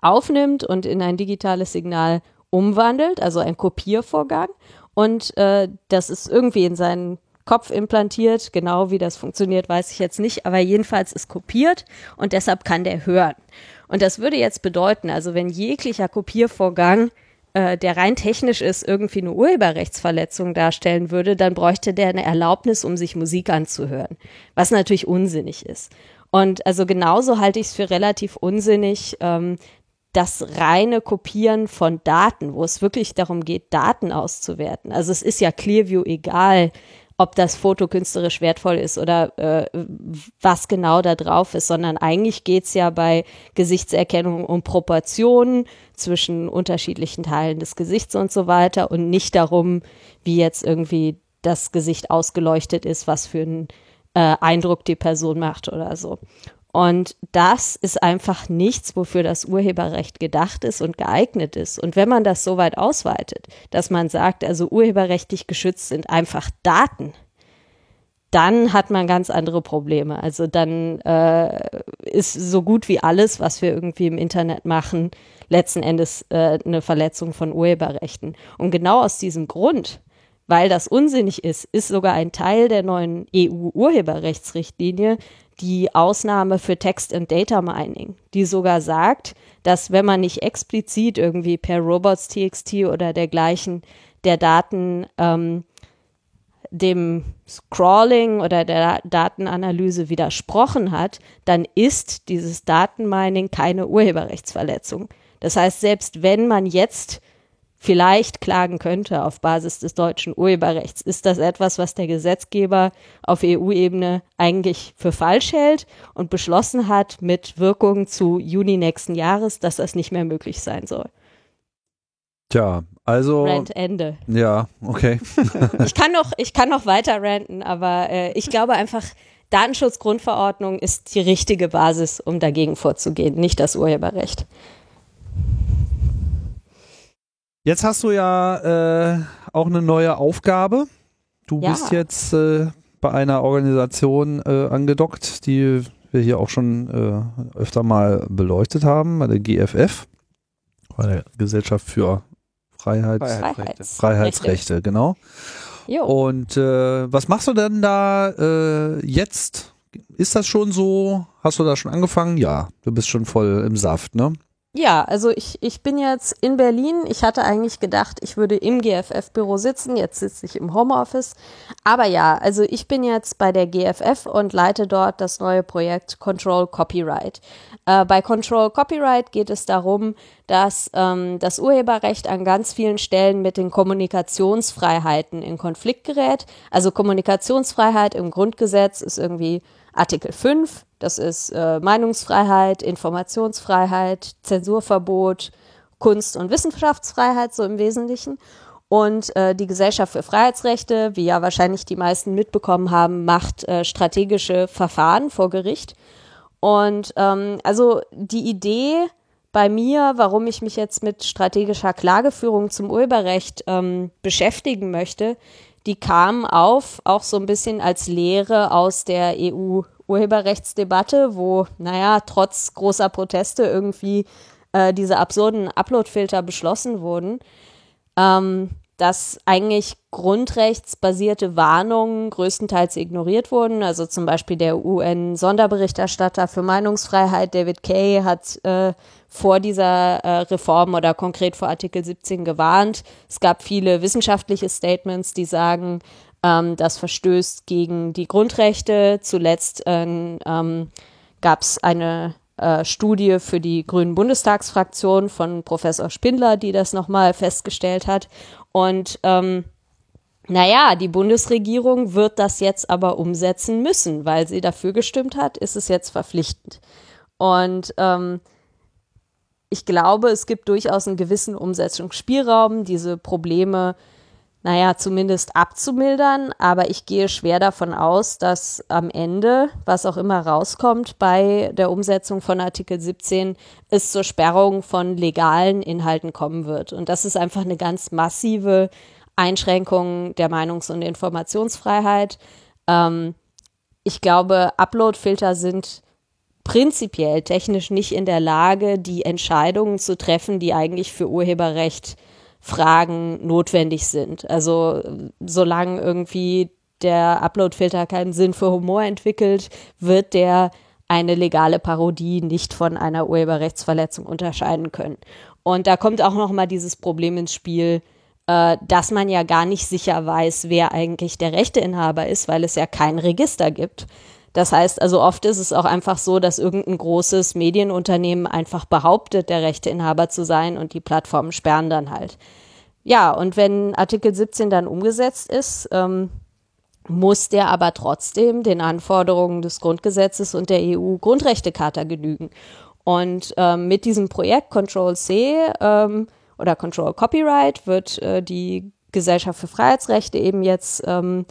aufnimmt und in ein digitales Signal umwandelt, also ein Kopiervorgang. Und äh, das ist irgendwie in seinen Kopf implantiert. Genau wie das funktioniert, weiß ich jetzt nicht, aber jedenfalls ist kopiert und deshalb kann der hören. Und das würde jetzt bedeuten, also wenn jeglicher Kopiervorgang, äh, der rein technisch ist, irgendwie eine Urheberrechtsverletzung darstellen würde, dann bräuchte der eine Erlaubnis, um sich Musik anzuhören, was natürlich unsinnig ist. Und also genauso halte ich es für relativ unsinnig, ähm, das reine Kopieren von Daten, wo es wirklich darum geht, Daten auszuwerten. Also es ist ja Clearview egal, ob das Foto künstlerisch wertvoll ist oder äh, was genau da drauf ist, sondern eigentlich geht's ja bei Gesichtserkennung um Proportionen zwischen unterschiedlichen Teilen des Gesichts und so weiter und nicht darum, wie jetzt irgendwie das Gesicht ausgeleuchtet ist, was für einen äh, Eindruck die Person macht oder so. Und das ist einfach nichts, wofür das Urheberrecht gedacht ist und geeignet ist. Und wenn man das so weit ausweitet, dass man sagt, also urheberrechtlich geschützt sind einfach Daten, dann hat man ganz andere Probleme. Also dann äh, ist so gut wie alles, was wir irgendwie im Internet machen, letzten Endes äh, eine Verletzung von Urheberrechten. Und genau aus diesem Grund weil das unsinnig ist, ist sogar ein Teil der neuen EU-Urheberrechtsrichtlinie, die Ausnahme für Text and Data Mining, die sogar sagt, dass wenn man nicht explizit irgendwie per Robots.txt oder dergleichen der Daten ähm, dem Scrolling oder der Datenanalyse widersprochen hat, dann ist dieses Datenmining keine Urheberrechtsverletzung. Das heißt, selbst wenn man jetzt vielleicht klagen könnte auf Basis des deutschen Urheberrechts, ist das etwas, was der Gesetzgeber auf EU-Ebene eigentlich für falsch hält und beschlossen hat mit Wirkung zu Juni nächsten Jahres, dass das nicht mehr möglich sein soll. Tja, also. Rant Ende. Ja, okay. ich kann noch, ich kann noch weiter ranten, aber äh, ich glaube einfach, Datenschutzgrundverordnung ist die richtige Basis, um dagegen vorzugehen, nicht das Urheberrecht. Jetzt hast du ja äh, auch eine neue Aufgabe. Du Ja. bist jetzt äh, bei einer Organisation äh, angedockt, die wir hier auch schon äh, öfter mal beleuchtet haben, bei der GFF, bei der Gesellschaft für Freiheit, Freiheitsrechte. Freiheitsrechte, genau. Jo. Und äh, was machst du denn da äh, jetzt? Ist das schon so? Hast du da schon angefangen? Ja, du bist schon voll im Saft, ne? Ja, also ich, ich bin jetzt in Berlin. Ich hatte eigentlich gedacht, ich würde im GFF-Büro sitzen. Jetzt sitze ich im Homeoffice. Aber ja, also ich bin jetzt bei der GFF und leite dort das neue Projekt Control Copyright. Äh, bei Control Copyright geht es darum, dass ähm, das Urheberrecht an ganz vielen Stellen mit den Kommunikationsfreiheiten in Konflikt gerät. Also Kommunikationsfreiheit im Grundgesetz ist irgendwie Artikel 5, das ist äh, Meinungsfreiheit, Informationsfreiheit, Zensurverbot, Kunst- und Wissenschaftsfreiheit so im Wesentlichen. Und äh, die Gesellschaft für Freiheitsrechte, wie ja wahrscheinlich die meisten mitbekommen haben, macht äh, strategische Verfahren vor Gericht. Und ähm, also die Idee bei mir, warum ich mich jetzt mit strategischer Klageführung zum Urheberrecht ähm, beschäftigen möchte, die kam auf, auch so ein bisschen als Lehre aus der EU-Urheberrechtsdebatte, wo, naja, trotz großer Proteste irgendwie äh, diese absurden Uploadfilter beschlossen wurden, ähm, dass eigentlich grundrechtsbasierte Warnungen größtenteils ignoriert wurden. Also zum Beispiel der UN-Sonderberichterstatter für Meinungsfreiheit, David Kay, hat äh, vor dieser äh, Reform oder konkret vor Artikel 17 gewarnt. Es gab viele wissenschaftliche Statements, die sagen, ähm, das verstößt gegen die Grundrechte. Zuletzt ähm, ähm, gab es eine äh, Studie für die Grünen Bundestagsfraktion von Professor Spindler, die das nochmal festgestellt hat. Und ähm, naja, die Bundesregierung wird das jetzt aber umsetzen müssen, weil sie dafür gestimmt hat, ist es jetzt verpflichtend. Und ähm, ich glaube, es gibt durchaus einen gewissen Umsetzungsspielraum, diese Probleme, naja, zumindest abzumildern. Aber ich gehe schwer davon aus, dass am Ende, was auch immer rauskommt bei der Umsetzung von Artikel 17, es zur Sperrung von legalen Inhalten kommen wird. Und das ist einfach eine ganz massive Einschränkung der Meinungs- und Informationsfreiheit. Ähm, ich glaube, Uploadfilter sind prinzipiell technisch nicht in der Lage, die Entscheidungen zu treffen, die eigentlich für Urheberrecht Fragen notwendig sind. Also solange irgendwie der Uploadfilter keinen Sinn für Humor entwickelt, wird der eine legale Parodie nicht von einer Urheberrechtsverletzung unterscheiden können. Und da kommt auch noch mal dieses Problem ins Spiel, äh, dass man ja gar nicht sicher weiß, wer eigentlich der Rechteinhaber ist, weil es ja kein Register gibt. Das heißt, also oft ist es auch einfach so, dass irgendein großes Medienunternehmen einfach behauptet, der Rechteinhaber zu sein und die Plattformen sperren dann halt. Ja, und wenn Artikel 17 dann umgesetzt ist, ähm, muss der aber trotzdem den Anforderungen des Grundgesetzes und der EU-Grundrechtecharta genügen. Und ähm, mit diesem Projekt Control C ähm, oder Control Copyright wird äh, die Gesellschaft für Freiheitsrechte eben jetzt ähm,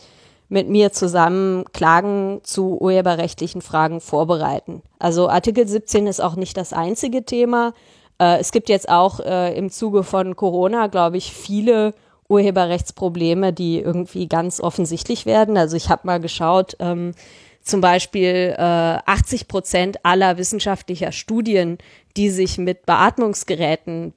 mit mir zusammen Klagen zu urheberrechtlichen Fragen vorbereiten. Also Artikel 17 ist auch nicht das einzige Thema. Äh, es gibt jetzt auch äh, im Zuge von Corona, glaube ich, viele Urheberrechtsprobleme, die irgendwie ganz offensichtlich werden. Also ich habe mal geschaut, ähm, zum Beispiel äh, 80 Prozent aller wissenschaftlicher Studien, die sich mit Beatmungsgeräten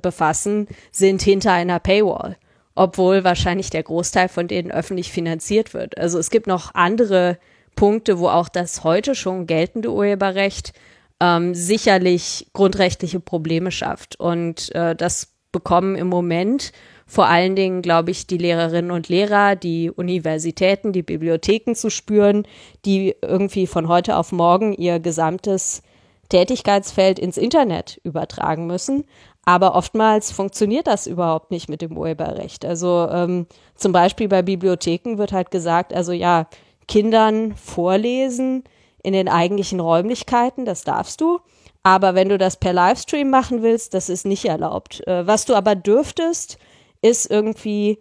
befassen, sind hinter einer Paywall obwohl wahrscheinlich der Großteil von denen öffentlich finanziert wird. Also es gibt noch andere Punkte, wo auch das heute schon geltende Urheberrecht ähm, sicherlich grundrechtliche Probleme schafft. Und äh, das bekommen im Moment vor allen Dingen, glaube ich, die Lehrerinnen und Lehrer, die Universitäten, die Bibliotheken zu spüren, die irgendwie von heute auf morgen ihr gesamtes Tätigkeitsfeld ins Internet übertragen müssen. Aber oftmals funktioniert das überhaupt nicht mit dem Urheberrecht. Also ähm, zum Beispiel bei Bibliotheken wird halt gesagt, also ja, Kindern vorlesen in den eigentlichen Räumlichkeiten, das darfst du. Aber wenn du das per Livestream machen willst, das ist nicht erlaubt. Äh, was du aber dürftest, ist irgendwie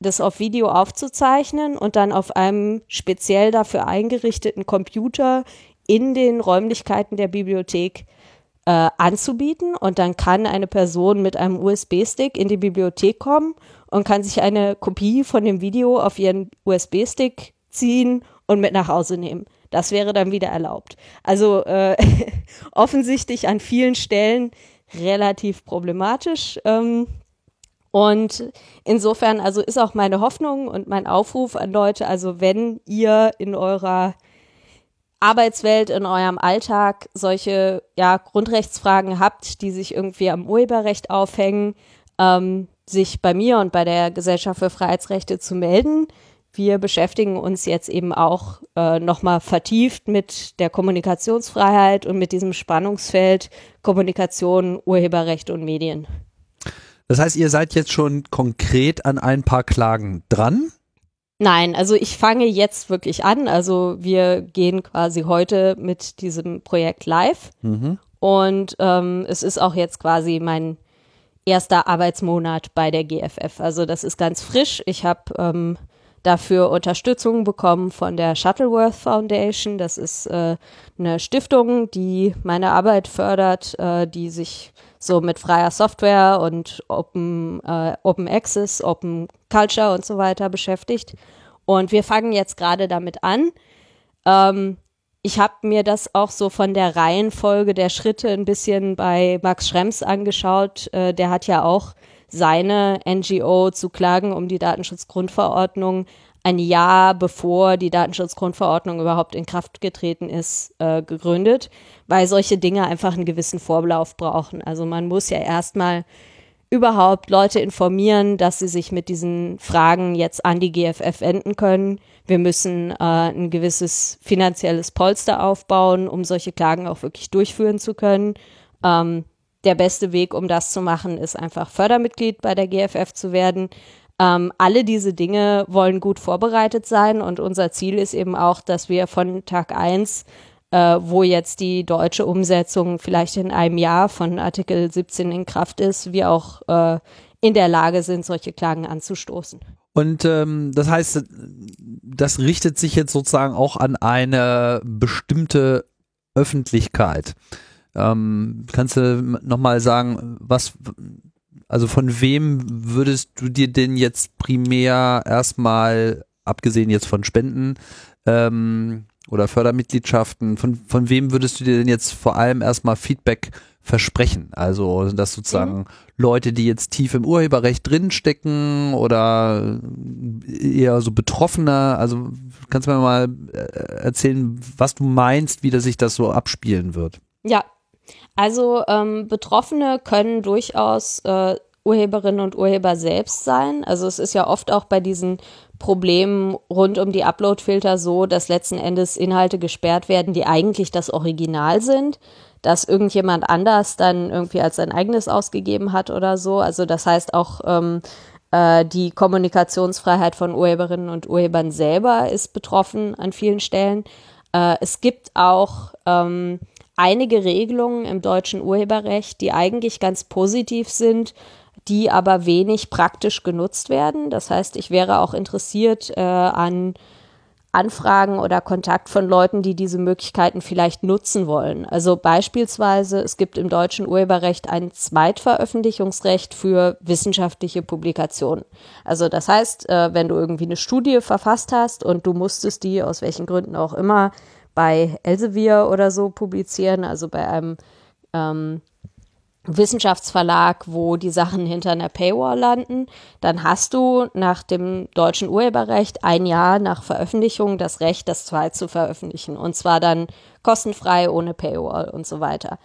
das auf Video aufzuzeichnen und dann auf einem speziell dafür eingerichteten Computer in den Räumlichkeiten der Bibliothek äh, anzubieten. Und dann kann eine Person mit einem USB-Stick in die Bibliothek kommen und kann sich eine Kopie von dem Video auf ihren USB-Stick ziehen und mit nach Hause nehmen. Das wäre dann wieder erlaubt. Also äh, offensichtlich an vielen Stellen relativ problematisch. Ähm, und insofern, also ist auch meine Hoffnung und mein Aufruf an Leute, also wenn ihr in eurer Arbeitswelt, in eurem Alltag solche ja, Grundrechtsfragen habt, die sich irgendwie am Urheberrecht aufhängen, ähm, sich bei mir und bei der Gesellschaft für Freiheitsrechte zu melden. Wir beschäftigen uns jetzt eben auch äh, nochmal vertieft mit der Kommunikationsfreiheit und mit diesem Spannungsfeld Kommunikation, Urheberrecht und Medien. Das heißt, ihr seid jetzt schon konkret an ein paar Klagen dran? Nein, also ich fange jetzt wirklich an. Also wir gehen quasi heute mit diesem Projekt live. Mhm. Und ähm, es ist auch jetzt quasi mein erster Arbeitsmonat bei der GFF. Also das ist ganz frisch. Ich habe ähm, dafür Unterstützung bekommen von der Shuttleworth Foundation. Das ist äh, eine Stiftung, die meine Arbeit fördert, äh, die sich so mit freier Software und Open, äh, Open Access, Open Culture und so weiter beschäftigt. Und wir fangen jetzt gerade damit an. Ähm, ich habe mir das auch so von der Reihenfolge der Schritte ein bisschen bei Max Schrems angeschaut. Äh, der hat ja auch seine NGO zu klagen um die Datenschutzgrundverordnung ein Jahr bevor die Datenschutzgrundverordnung überhaupt in Kraft getreten ist, äh, gegründet, weil solche Dinge einfach einen gewissen Vorlauf brauchen. Also man muss ja erstmal überhaupt Leute informieren, dass sie sich mit diesen Fragen jetzt an die GFF wenden können. Wir müssen äh, ein gewisses finanzielles Polster aufbauen, um solche Klagen auch wirklich durchführen zu können. Ähm, der beste Weg, um das zu machen, ist einfach Fördermitglied bei der GFF zu werden. Ähm, alle diese Dinge wollen gut vorbereitet sein und unser Ziel ist eben auch, dass wir von Tag eins, äh, wo jetzt die deutsche Umsetzung vielleicht in einem Jahr von Artikel 17 in Kraft ist, wir auch äh, in der Lage sind, solche Klagen anzustoßen. Und ähm, das heißt, das richtet sich jetzt sozusagen auch an eine bestimmte Öffentlichkeit. Ähm, kannst du nochmal sagen, was also von wem würdest du dir denn jetzt primär erstmal, abgesehen jetzt von Spenden ähm, oder Fördermitgliedschaften, von, von wem würdest du dir denn jetzt vor allem erstmal Feedback versprechen? Also sind das sozusagen mhm. Leute, die jetzt tief im Urheberrecht drinstecken oder eher so Betroffene? Also kannst du mir mal äh, erzählen, was du meinst, wie das sich das so abspielen wird? Ja, also ähm, Betroffene können durchaus äh, Urheberinnen und Urheber selbst sein. Also es ist ja oft auch bei diesen Problemen rund um die Uploadfilter so, dass letzten Endes Inhalte gesperrt werden, die eigentlich das Original sind, dass irgendjemand anders dann irgendwie als sein eigenes ausgegeben hat oder so. Also das heißt auch ähm, äh, die Kommunikationsfreiheit von Urheberinnen und Urhebern selber ist betroffen an vielen Stellen. Äh, es gibt auch ähm, einige Regelungen im deutschen Urheberrecht, die eigentlich ganz positiv sind, die aber wenig praktisch genutzt werden. Das heißt, ich wäre auch interessiert äh, an Anfragen oder Kontakt von Leuten, die diese Möglichkeiten vielleicht nutzen wollen. Also beispielsweise, es gibt im deutschen Urheberrecht ein Zweitveröffentlichungsrecht für wissenschaftliche Publikationen. Also das heißt, äh, wenn du irgendwie eine Studie verfasst hast und du musstest die aus welchen Gründen auch immer bei Elsevier oder so publizieren, also bei einem ähm, Wissenschaftsverlag, wo die Sachen hinter einer Paywall landen, dann hast du nach dem deutschen Urheberrecht ein Jahr nach Veröffentlichung das Recht, das zweit zu veröffentlichen. Und zwar dann kostenfrei, ohne Paywall und so weiter.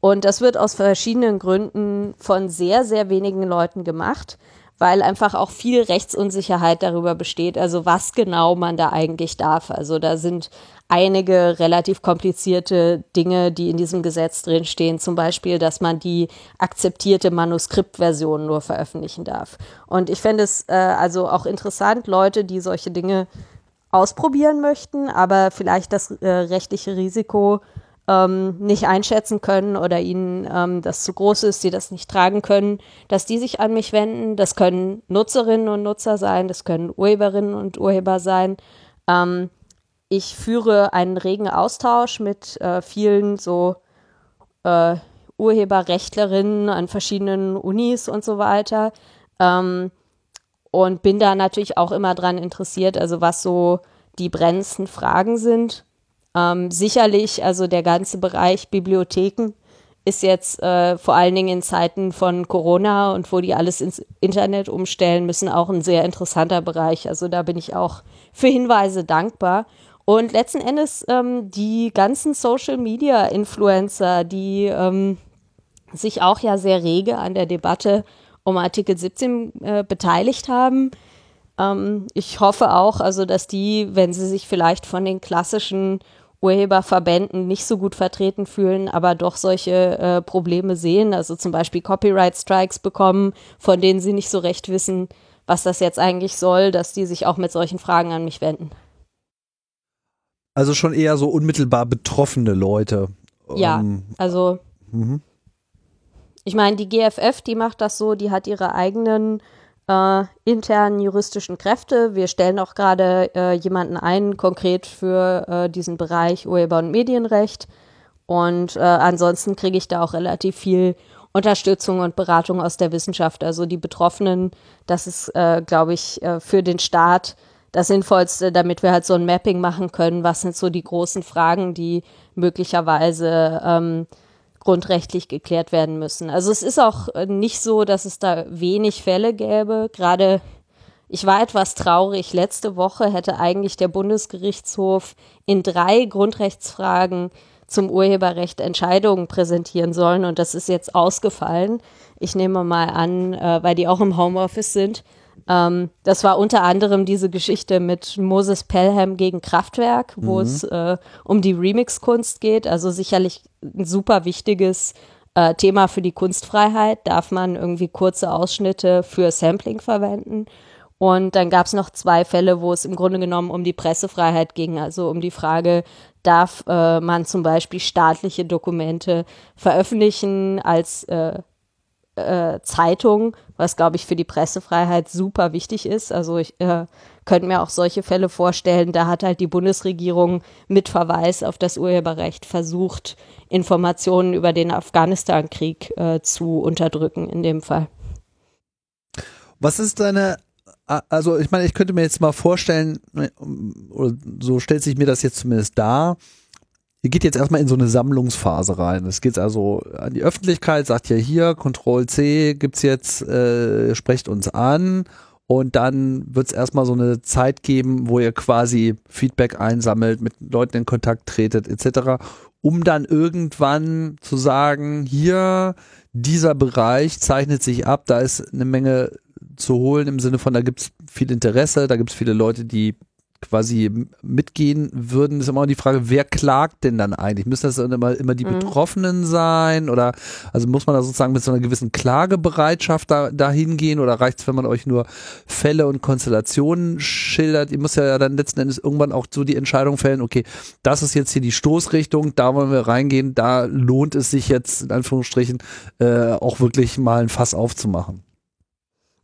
Und das wird aus verschiedenen Gründen von sehr, sehr wenigen Leuten gemacht weil einfach auch viel Rechtsunsicherheit darüber besteht, also was genau man da eigentlich darf. Also da sind einige relativ komplizierte Dinge, die in diesem Gesetz drinstehen, zum Beispiel, dass man die akzeptierte Manuskriptversion nur veröffentlichen darf. Und ich fände es äh, also auch interessant, Leute, die solche Dinge ausprobieren möchten, aber vielleicht das äh, rechtliche Risiko ähm, nicht einschätzen können oder ihnen ähm, das zu groß ist, sie das nicht tragen können, dass die sich an mich wenden. Das können Nutzerinnen und Nutzer sein, das können Urheberinnen und Urheber sein. Ähm, ich führe einen regen Austausch mit äh, vielen so äh, Urheberrechtlerinnen an verschiedenen Unis und so weiter. Ähm, und bin da natürlich auch immer dran interessiert, also was so die brennendsten Fragen sind. Ähm, sicherlich, also der ganze Bereich Bibliotheken ist jetzt äh, vor allen Dingen in Zeiten von Corona und wo die alles ins Internet umstellen müssen, auch ein sehr interessanter Bereich. Also da bin ich auch für Hinweise dankbar. Und letzten Endes ähm, die ganzen Social-Media-Influencer, die ähm, sich auch ja sehr rege an der Debatte um Artikel 17 äh, beteiligt haben. Ähm, ich hoffe auch, also dass die, wenn sie sich vielleicht von den klassischen Urheberverbänden nicht so gut vertreten fühlen, aber doch solche äh, Probleme sehen, also zum Beispiel Copyright Strikes bekommen, von denen sie nicht so recht wissen, was das jetzt eigentlich soll, dass die sich auch mit solchen Fragen an mich wenden. Also schon eher so unmittelbar betroffene Leute. Ja, ähm, also mhm. ich meine, die GFF, die macht das so, die hat ihre eigenen äh, internen juristischen Kräfte. Wir stellen auch gerade äh, jemanden ein, konkret für äh, diesen Bereich Urheber- und Medienrecht. Und äh, ansonsten kriege ich da auch relativ viel Unterstützung und Beratung aus der Wissenschaft. Also die Betroffenen, das ist, äh, glaube ich, äh, für den Staat das Sinnvollste, damit wir halt so ein Mapping machen können, was sind so die großen Fragen, die möglicherweise ähm, grundrechtlich geklärt werden müssen. Also es ist auch äh, nicht so, dass es da wenig Fälle gäbe. Gerade ich war etwas traurig. Letzte Woche hätte eigentlich der Bundesgerichtshof in drei Grundrechtsfragen zum Urheberrecht Entscheidungen präsentieren sollen und das ist jetzt ausgefallen. Ich nehme mal an, äh, weil die auch im Homeoffice sind, ähm, das war unter anderem diese Geschichte mit Moses Pelham gegen Kraftwerk, wo mhm. es äh, um die Remix-Kunst geht. Also sicherlich ein super wichtiges äh, Thema für die Kunstfreiheit. Darf man irgendwie kurze Ausschnitte für Sampling verwenden? Und dann gab es noch zwei Fälle, wo es im Grunde genommen um die Pressefreiheit ging, also um die Frage, darf äh, man zum Beispiel staatliche Dokumente veröffentlichen als äh, äh, Zeitung, was glaube ich für die Pressefreiheit super wichtig ist. Also ich äh, könnte mir auch solche Fälle vorstellen, da hat halt die Bundesregierung mit Verweis auf das Urheberrecht versucht, Informationen über den Afghanistan-Krieg äh, zu unterdrücken in dem Fall. Was ist deine also ich meine, ich könnte mir jetzt mal vorstellen, oder so stellt sich mir das jetzt zumindest dar, Ihr geht jetzt erstmal in so eine Sammlungsphase rein. Es geht also an die Öffentlichkeit, sagt ja hier, Ctrl C gibt's jetzt, äh, sprecht uns an und dann wird es erstmal so eine Zeit geben, wo ihr quasi Feedback einsammelt, mit Leuten in Kontakt tretet, etc., um dann irgendwann zu sagen, hier, dieser Bereich zeichnet sich ab, da ist eine Menge zu holen im Sinne von, da gibt's viel Interesse, da gibt's viele Leute, die quasi mitgehen würden, ist immer die Frage, wer klagt denn dann eigentlich? Müssen das dann immer, immer die mhm. Betroffenen sein? Oder also muss man da sozusagen mit so einer gewissen Klagebereitschaft da, dahin gehen oder reicht es, wenn man euch nur Fälle und Konstellationen schildert? Ihr müsst ja dann letzten Endes irgendwann auch so die Entscheidung fällen, okay, das ist jetzt hier die Stoßrichtung, da wollen wir reingehen, da lohnt es sich jetzt in Anführungsstrichen äh, auch wirklich mal ein Fass aufzumachen.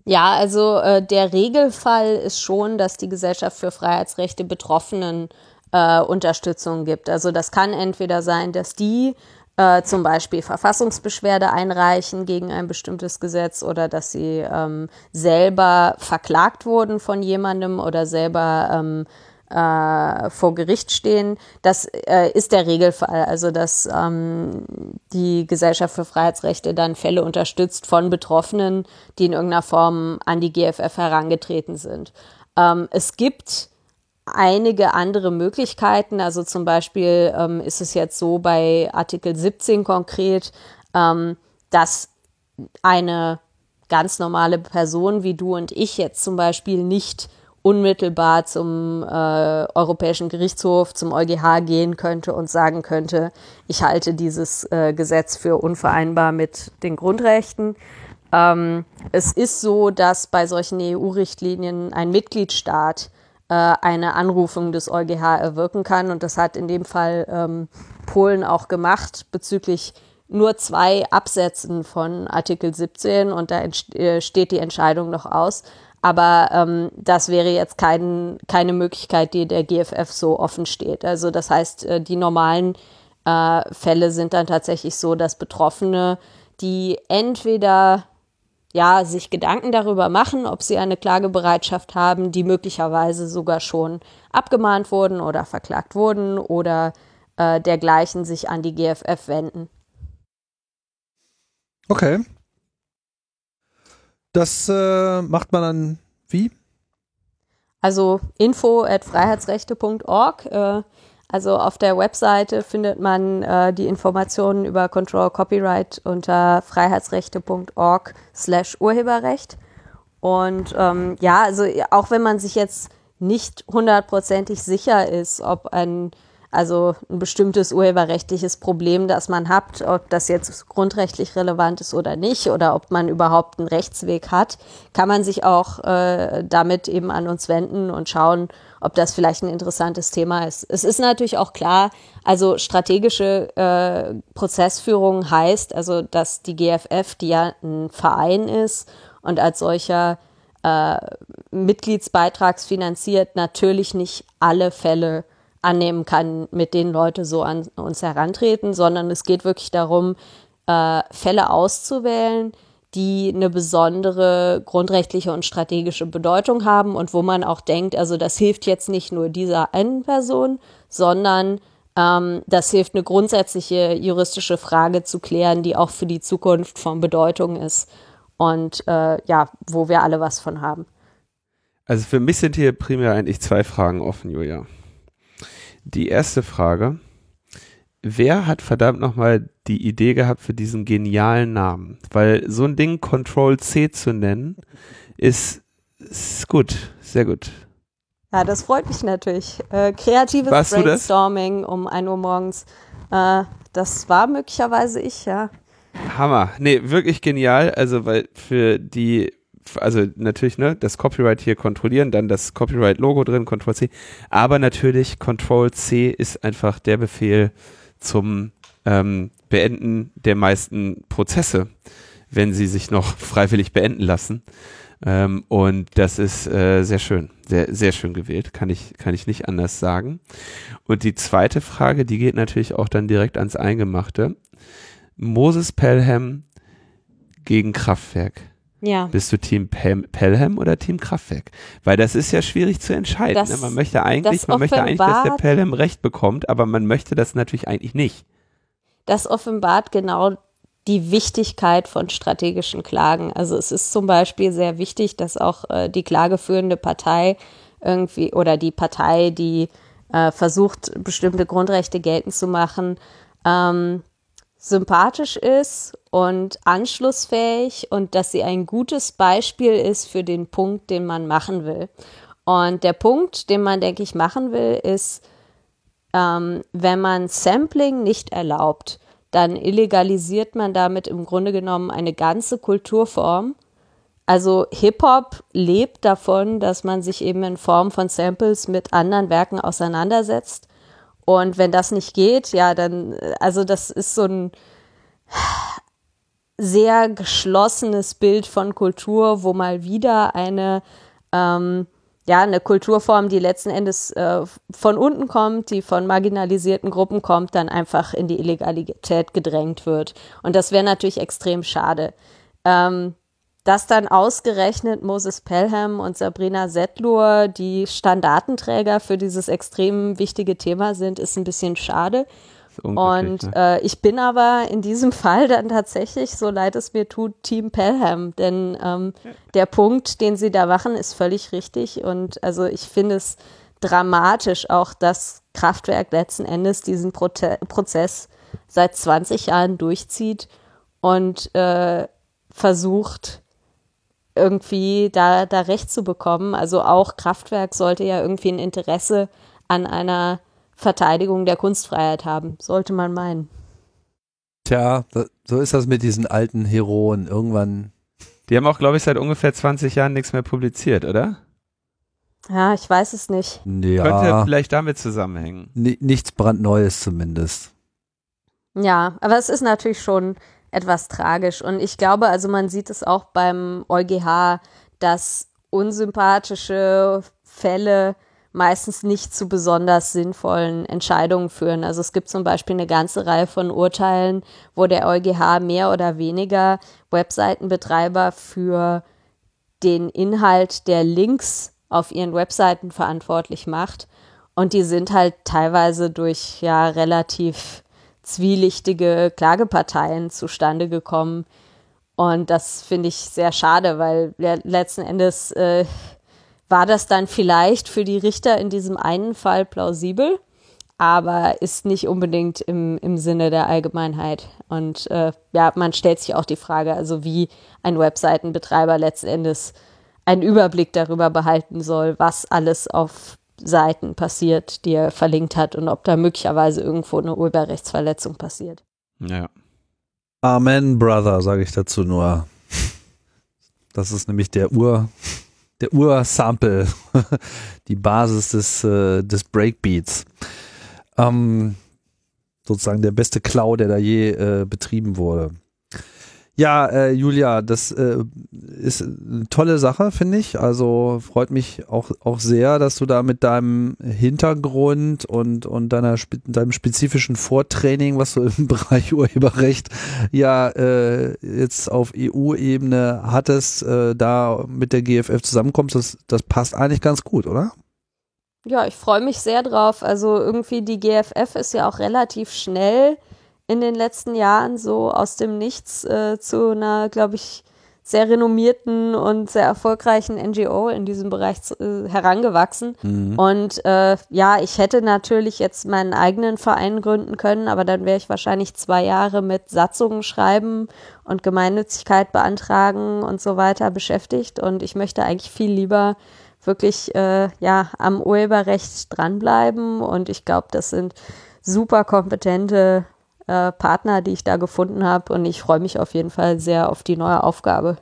Ja, also äh, der Regelfall ist schon, dass die Gesellschaft für Freiheitsrechte Betroffenen äh, Unterstützung gibt. Also das kann entweder sein, dass die äh, zum Beispiel Verfassungsbeschwerde einreichen gegen ein bestimmtes Gesetz oder dass sie ähm, selber verklagt wurden von jemandem oder selber ähm, äh, vor Gericht stehen. Das äh, ist der Regelfall, also dass ähm, die Gesellschaft für Freiheitsrechte dann Fälle unterstützt von Betroffenen, die in irgendeiner Form an die GFF herangetreten sind. Ähm, es gibt einige andere Möglichkeiten. Also zum Beispiel ähm, ist es jetzt so bei Artikel 17 konkret, ähm, dass eine ganz normale Person wie du und ich jetzt zum Beispiel nicht unmittelbar zum äh, Europäischen Gerichtshof, zum EuGH gehen könnte und sagen könnte, ich halte dieses äh, Gesetz für unvereinbar mit den Grundrechten. Ähm, es ist so, dass bei solchen EU-Richtlinien ein Mitgliedstaat äh, eine Anrufung des EuGH erwirken kann und das hat in dem Fall ähm, Polen auch gemacht bezüglich nur zwei Absätzen von Artikel 17 und da äh, steht die Entscheidung noch aus. Aber ähm, das wäre jetzt kein, keine Möglichkeit, die der GFF so offen steht. Also das heißt, äh, die normalen äh, Fälle sind dann tatsächlich so, dass Betroffene, die entweder ja, sich Gedanken darüber machen, ob sie eine Klagebereitschaft haben, die möglicherweise sogar schon abgemahnt wurden oder verklagt wurden oder äh, dergleichen sich an die GFF wenden. Okay. Das äh, macht man dann wie? Also info at freiheitsrechte.org. Äh, also auf der Webseite findet man äh, die Informationen über Control Copyright unter freiheitsrechte.org slash Urheberrecht. Und ähm, ja, also auch wenn man sich jetzt nicht hundertprozentig sicher ist, ob ein also ein bestimmtes urheberrechtliches Problem, das man hat, ob das jetzt grundrechtlich relevant ist oder nicht, oder ob man überhaupt einen Rechtsweg hat, kann man sich auch äh, damit eben an uns wenden und schauen, ob das vielleicht ein interessantes Thema ist. Es ist natürlich auch klar, also strategische äh, Prozessführung heißt, also dass die GFF, die ja ein Verein ist und als solcher äh, Mitgliedsbeitragsfinanziert, natürlich nicht alle Fälle annehmen kann, mit denen Leute so an uns herantreten, sondern es geht wirklich darum, äh, Fälle auszuwählen, die eine besondere grundrechtliche und strategische Bedeutung haben und wo man auch denkt, also das hilft jetzt nicht nur dieser einen Person, sondern ähm, das hilft eine grundsätzliche juristische Frage zu klären, die auch für die Zukunft von Bedeutung ist und äh, ja, wo wir alle was von haben. Also für mich sind hier primär eigentlich zwei Fragen offen, Julia. Die erste Frage. Wer hat verdammt nochmal die Idee gehabt für diesen genialen Namen? Weil so ein Ding Control C zu nennen, ist, ist gut, sehr gut. Ja, das freut mich natürlich. Äh, kreatives Warst Brainstorming um 1 Uhr morgens. Äh, das war möglicherweise ich, ja. Hammer. Nee, wirklich genial. Also, weil für die also natürlich, ne, das Copyright hier kontrollieren, dann das Copyright-Logo drin, Ctrl C. Aber natürlich, Ctrl C ist einfach der Befehl zum ähm, Beenden der meisten Prozesse, wenn sie sich noch freiwillig beenden lassen. Ähm, und das ist äh, sehr schön, sehr, sehr schön gewählt, kann ich, kann ich nicht anders sagen. Und die zweite Frage, die geht natürlich auch dann direkt ans Eingemachte. Moses Pelham gegen Kraftwerk. Ja. Bist du Team Pel Pelham oder Team Kraftwerk? Weil das ist ja schwierig zu entscheiden. Das, ne? Man möchte eigentlich, man möchte eigentlich, dass der Pelham Recht bekommt, aber man möchte das natürlich eigentlich nicht. Das offenbart genau die Wichtigkeit von strategischen Klagen. Also es ist zum Beispiel sehr wichtig, dass auch äh, die klageführende Partei irgendwie oder die Partei, die äh, versucht, bestimmte Grundrechte geltend zu machen, ähm, sympathisch ist und anschlussfähig und dass sie ein gutes Beispiel ist für den Punkt, den man machen will. Und der Punkt, den man, denke ich, machen will, ist, ähm, wenn man Sampling nicht erlaubt, dann illegalisiert man damit im Grunde genommen eine ganze Kulturform. Also Hip-Hop lebt davon, dass man sich eben in Form von Samples mit anderen Werken auseinandersetzt und wenn das nicht geht, ja, dann, also das ist so ein sehr geschlossenes Bild von Kultur, wo mal wieder eine, ähm, ja, eine Kulturform, die letzten Endes äh, von unten kommt, die von marginalisierten Gruppen kommt, dann einfach in die Illegalität gedrängt wird. Und das wäre natürlich extrem schade. Ähm, dass dann ausgerechnet Moses Pelham und Sabrina Settlur die Standartenträger für dieses extrem wichtige Thema sind, ist ein bisschen schade. Und ne? äh, ich bin aber in diesem Fall dann tatsächlich, so leid es mir tut, Team Pelham. Denn ähm, der Punkt, den sie da machen, ist völlig richtig. Und also ich finde es dramatisch auch, dass Kraftwerk letzten Endes diesen Prote Prozess seit 20 Jahren durchzieht und äh, versucht, irgendwie da, da Recht zu bekommen. Also auch Kraftwerk sollte ja irgendwie ein Interesse an einer Verteidigung der Kunstfreiheit haben, sollte man meinen. Tja, so ist das mit diesen alten Heroen. Irgendwann. Die haben auch, glaube ich, seit ungefähr 20 Jahren nichts mehr publiziert, oder? Ja, ich weiß es nicht. Ja, Könnte vielleicht damit zusammenhängen. nichts brandneues zumindest. Ja, aber es ist natürlich schon etwas tragisch. Und ich glaube, also man sieht es auch beim EuGH, dass unsympathische Fälle meistens nicht zu besonders sinnvollen Entscheidungen führen. Also es gibt zum Beispiel eine ganze Reihe von Urteilen, wo der EuGH mehr oder weniger Webseitenbetreiber für den Inhalt der Links auf ihren Webseiten verantwortlich macht. Und die sind halt teilweise durch ja relativ zwielichtige Klageparteien zustande gekommen. Und das finde ich sehr schade, weil letzten Endes äh, war das dann vielleicht für die Richter in diesem einen Fall plausibel, aber ist nicht unbedingt im, im Sinne der Allgemeinheit. Und äh, ja, man stellt sich auch die Frage, also wie ein Webseitenbetreiber letzten Endes einen Überblick darüber behalten soll, was alles auf Seiten passiert, die er verlinkt hat und ob da möglicherweise irgendwo eine Urheberrechtsverletzung passiert. Ja. Amen, Brother, sage ich dazu nur. Das ist nämlich der Ur, der Ur-Sample, die Basis des, äh, des Breakbeats. Ähm, sozusagen der beste Cloud, der da je äh, betrieben wurde. Ja, äh, Julia, das äh, ist eine tolle Sache, finde ich. Also freut mich auch, auch sehr, dass du da mit deinem Hintergrund und, und deiner, deinem spezifischen Vortraining, was du im Bereich Urheberrecht ja äh, jetzt auf EU-Ebene hattest, äh, da mit der GFF zusammenkommst. Das, das passt eigentlich ganz gut, oder? Ja, ich freue mich sehr drauf. Also irgendwie die GFF ist ja auch relativ schnell in den letzten Jahren so aus dem Nichts äh, zu einer, glaube ich, sehr renommierten und sehr erfolgreichen NGO in diesem Bereich äh, herangewachsen. Mhm. Und äh, ja, ich hätte natürlich jetzt meinen eigenen Verein gründen können, aber dann wäre ich wahrscheinlich zwei Jahre mit Satzungen schreiben und Gemeinnützigkeit beantragen und so weiter beschäftigt. Und ich möchte eigentlich viel lieber wirklich äh, ja am Urheberrecht dranbleiben. Und ich glaube, das sind super kompetente äh, Partner, die ich da gefunden habe. Und ich freue mich auf jeden Fall sehr auf die neue Aufgabe.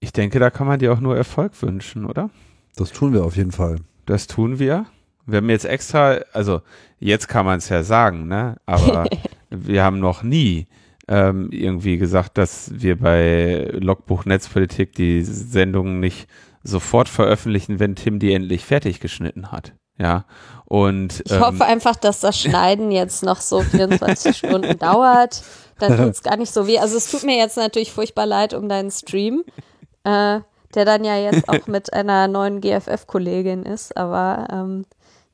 Ich denke, da kann man dir auch nur Erfolg wünschen, oder? Das tun wir auf jeden Fall. Das tun wir. Wir haben jetzt extra, also jetzt kann man es ja sagen, ne? Aber wir haben noch nie ähm, irgendwie gesagt, dass wir bei Logbuch Netzpolitik die Sendungen nicht sofort veröffentlichen, wenn Tim die endlich fertig geschnitten hat. Ja, und. Ich ähm, hoffe einfach, dass das Schneiden jetzt noch so 24 Stunden dauert. Dann tut es gar nicht so weh. Also es tut mir jetzt natürlich furchtbar leid um deinen Stream, äh, der dann ja jetzt auch mit einer neuen GFF-Kollegin ist. Aber ähm,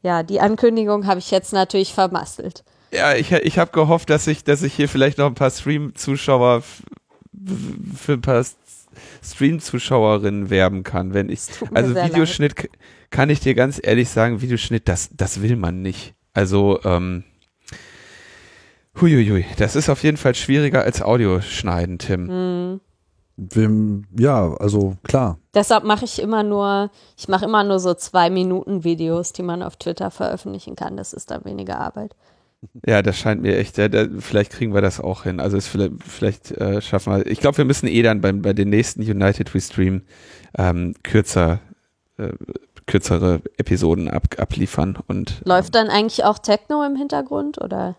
ja, die Ankündigung habe ich jetzt natürlich vermasselt. Ja, ich, ich habe gehofft, dass ich, dass ich hier vielleicht noch ein paar Stream-Zuschauer für ein paar Stream-Zuschauerinnen werben kann, wenn ich. Also Videoschnitt leid kann ich dir ganz ehrlich sagen, Videoschnitt, das, das will man nicht. Also, ähm, huiuiui, das ist auf jeden Fall schwieriger als Audioschneiden, Tim. Mhm. Ja, also klar. Deshalb mache ich immer nur, ich mache immer nur so zwei Minuten Videos, die man auf Twitter veröffentlichen kann. Das ist dann weniger Arbeit. Ja, das scheint mir echt, ja, da, vielleicht kriegen wir das auch hin. Also es vielleicht, vielleicht äh, schaffen wir, ich glaube, wir müssen eh dann beim, bei den nächsten United We Stream ähm, kürzer äh, kürzere Episoden ab, abliefern. Und, Läuft dann eigentlich auch Techno im Hintergrund oder?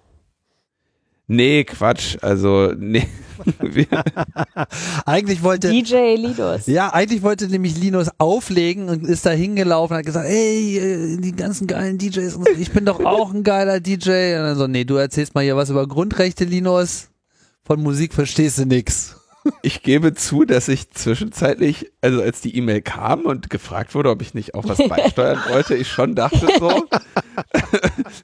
Nee, Quatsch. Also, nee. eigentlich wollte. DJ Linus. Ja, eigentlich wollte nämlich Linus auflegen und ist da hingelaufen und hat gesagt, ey, äh, die ganzen geilen DJs, ich bin doch auch ein geiler DJ. Und dann so, nee, du erzählst mal hier was über Grundrechte, Linus. Von Musik verstehst du nix. Ich gebe zu, dass ich zwischenzeitlich, also als die E-Mail kam und gefragt wurde, ob ich nicht auch was beisteuern wollte, ich schon dachte so,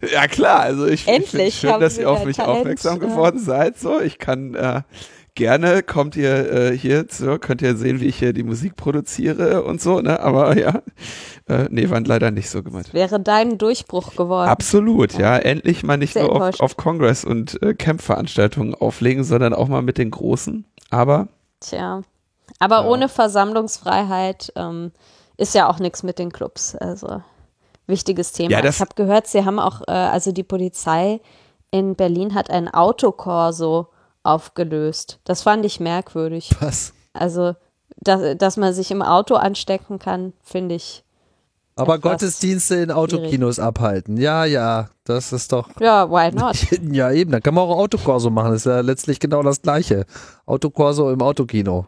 ja klar, also ich, ich finde schön, dass ihr auf mich Talent, aufmerksam geworden seid. So, ich kann äh, gerne kommt ihr äh, hier zu, könnt ihr sehen, wie ich hier die Musik produziere und so, ne? Aber ja, äh, nee, waren leider nicht so gemeint. Wäre dein Durchbruch geworden. Absolut, ja. ja. Endlich mal nicht Sehr nur auf, auf Congress und äh, Camp-Veranstaltungen auflegen, sondern auch mal mit den Großen. Aber. Tja. Aber ja. ohne Versammlungsfreiheit ähm, ist ja auch nichts mit den Clubs. Also wichtiges Thema. Ja, ich habe gehört, sie haben auch, äh, also die Polizei in Berlin hat ein Autokorso aufgelöst. Das fand ich merkwürdig. Was? Also, dass, dass man sich im Auto anstecken kann, finde ich. Aber Gottesdienste in Autokinos schwierig. abhalten. Ja, ja, das ist doch. Ja, why not? ja, eben, dann kann man auch Autokorso machen. Das ist ja letztlich genau das Gleiche. Autokorso im Autokino.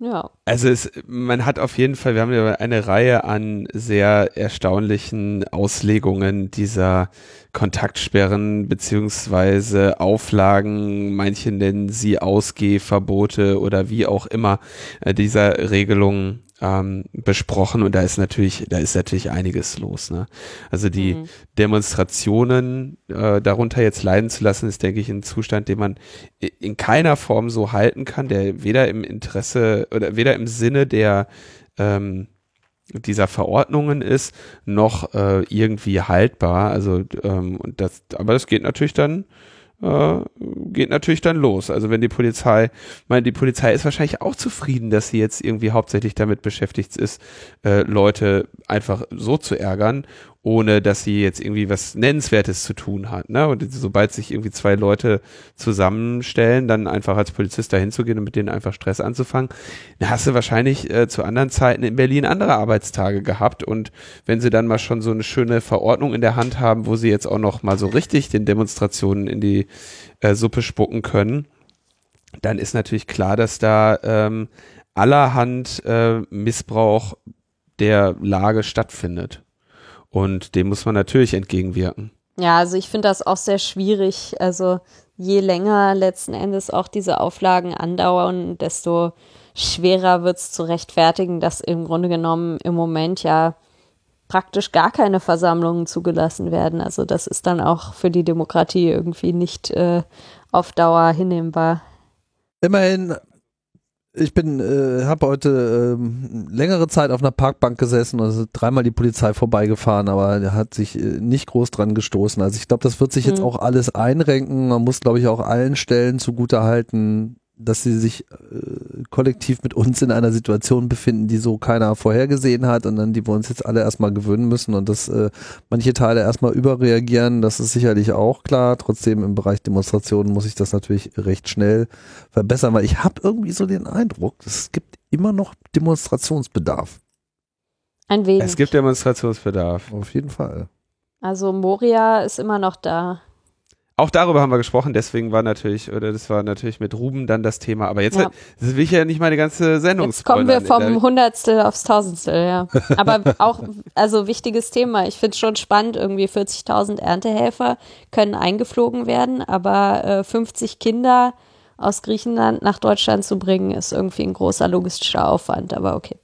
Ja. Also es, man hat auf jeden Fall, wir haben ja eine Reihe an sehr erstaunlichen Auslegungen dieser Kontaktsperren beziehungsweise Auflagen, manche nennen sie Ausgehverbote oder wie auch immer äh, dieser Regelungen ähm, besprochen und da ist natürlich, da ist natürlich einiges los. Ne? Also die mhm. Demonstrationen äh, darunter jetzt leiden zu lassen, ist, denke ich, ein Zustand, den man in keiner Form so halten kann, der weder im Interesse oder weder im Sinne der ähm, dieser Verordnungen ist, noch äh, irgendwie haltbar. Also ähm, und das, aber das geht natürlich dann äh, geht natürlich dann los. Also wenn die Polizei, meine, die Polizei ist wahrscheinlich auch zufrieden, dass sie jetzt irgendwie hauptsächlich damit beschäftigt ist, äh, Leute einfach so zu ärgern ohne dass sie jetzt irgendwie was Nennenswertes zu tun hat. Ne? Und sobald sich irgendwie zwei Leute zusammenstellen, dann einfach als Polizist dahin zu gehen und mit denen einfach Stress anzufangen, dann hast du wahrscheinlich äh, zu anderen Zeiten in Berlin andere Arbeitstage gehabt. Und wenn sie dann mal schon so eine schöne Verordnung in der Hand haben, wo sie jetzt auch noch mal so richtig den Demonstrationen in die äh, Suppe spucken können, dann ist natürlich klar, dass da ähm, allerhand äh, Missbrauch der Lage stattfindet. Und dem muss man natürlich entgegenwirken. Ja, also ich finde das auch sehr schwierig. Also je länger letzten Endes auch diese Auflagen andauern, desto schwerer wird es zu rechtfertigen, dass im Grunde genommen im Moment ja praktisch gar keine Versammlungen zugelassen werden. Also das ist dann auch für die Demokratie irgendwie nicht äh, auf Dauer hinnehmbar. Immerhin ich bin, äh, habe heute ähm, längere Zeit auf einer Parkbank gesessen und also dreimal die Polizei vorbeigefahren, aber hat sich äh, nicht groß dran gestoßen. Also ich glaube, das wird sich jetzt mhm. auch alles einrenken. Man muss, glaube ich, auch allen Stellen zugutehalten, dass sie sich äh, kollektiv mit uns in einer Situation befinden, die so keiner vorhergesehen hat und dann die wir uns jetzt alle erstmal gewöhnen müssen und dass äh, manche Teile erstmal überreagieren, das ist sicherlich auch klar. Trotzdem im Bereich Demonstrationen muss ich das natürlich recht schnell verbessern, weil ich habe irgendwie so den Eindruck, es gibt immer noch Demonstrationsbedarf. Ein wenig. Es gibt Demonstrationsbedarf. Auf jeden Fall. Also Moria ist immer noch da. Auch darüber haben wir gesprochen, deswegen war natürlich, oder das war natürlich mit Ruben dann das Thema. Aber jetzt ja. das will ich ja nicht meine ganze Sendung Jetzt kommen wir vom Hundertstel aufs Tausendstel, ja. Aber auch, also wichtiges Thema. Ich finde es schon spannend, irgendwie 40.000 Erntehelfer können eingeflogen werden, aber äh, 50 Kinder aus Griechenland nach Deutschland zu bringen, ist irgendwie ein großer logistischer Aufwand, aber okay.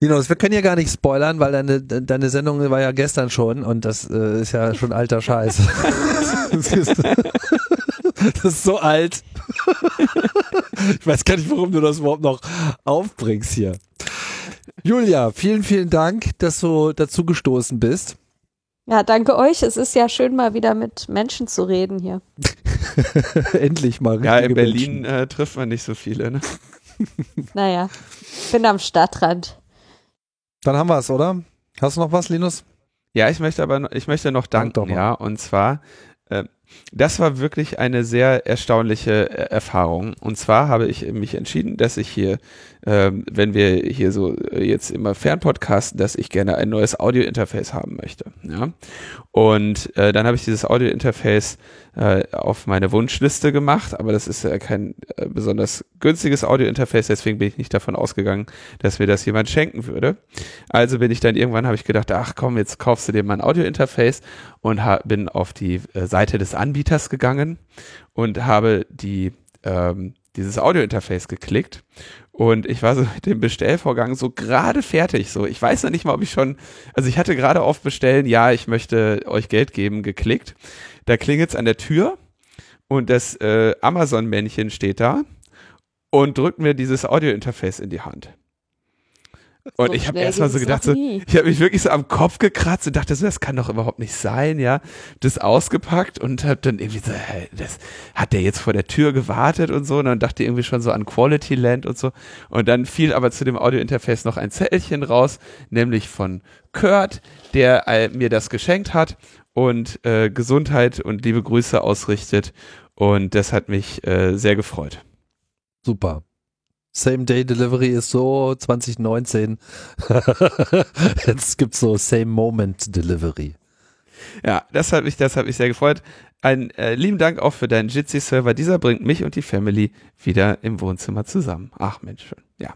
Linus, wir können ja gar nicht spoilern, weil deine, deine Sendung war ja gestern schon und das äh, ist ja schon alter Scheiß. das, ist, das ist so alt. ich weiß gar nicht, warum du das überhaupt noch aufbringst hier. Julia, vielen, vielen Dank, dass du dazu gestoßen bist. Ja, danke euch. Es ist ja schön, mal wieder mit Menschen zu reden hier. Endlich mal. Ja, in Berlin äh, trifft man nicht so viele. Ne? naja, ich bin am Stadtrand. Dann haben wir es, oder? Hast du noch was, Linus? Ja, ich möchte aber ich möchte noch danken, ja, und zwar äh, das war wirklich eine sehr erstaunliche äh, Erfahrung. Und zwar habe ich mich entschieden, dass ich hier, äh, wenn wir hier so äh, jetzt immer fernpodcasten, dass ich gerne ein neues Audio-Interface haben möchte. Ja? Und äh, dann habe ich dieses Audio-Interface äh, auf meine Wunschliste gemacht, aber das ist äh, kein äh, besonders günstiges Audio-Interface, deswegen bin ich nicht davon ausgegangen, dass mir das jemand schenken würde. Also bin ich dann irgendwann, habe ich gedacht, ach komm, jetzt kaufst du dir mal ein Audio-Interface und bin auf die äh, Seite des Anbieters gegangen und habe die ähm, dieses Audio-Interface geklickt und ich war so mit dem Bestellvorgang so gerade fertig. So, ich weiß noch nicht mal, ob ich schon, also ich hatte gerade auf Bestellen, ja, ich möchte euch Geld geben, geklickt. Da klingelt's an der Tür und das äh, Amazon-Männchen steht da und drückt mir dieses Audio-Interface in die Hand. Und So ich habe erstmal so gedacht, so, ich habe mich wirklich so am Kopf gekratzt und dachte so, das kann doch überhaupt nicht sein, ja. Das ausgepackt und habe dann irgendwie so, hä, das hat der jetzt vor der Tür gewartet und so und dann dachte ich irgendwie schon so an Quality Land und so. Und dann fiel aber zu dem Audio-Interface noch ein Zettelchen raus, nämlich von Kurt, der äh, mir das geschenkt hat und äh, Gesundheit und liebe Grüße ausrichtet. Und das hat mich äh, sehr gefreut. Super. Same-Day-Delivery ist so 2019. Jetzt gibt's so Same-Moment-Delivery. Ja, das hat mich, das hat mich sehr gefreut. Einen äh, lieben Dank auch für deinen Jitsi-Server. Dieser bringt mich und die Family wieder im Wohnzimmer zusammen. Ach Mensch, schön. Ja.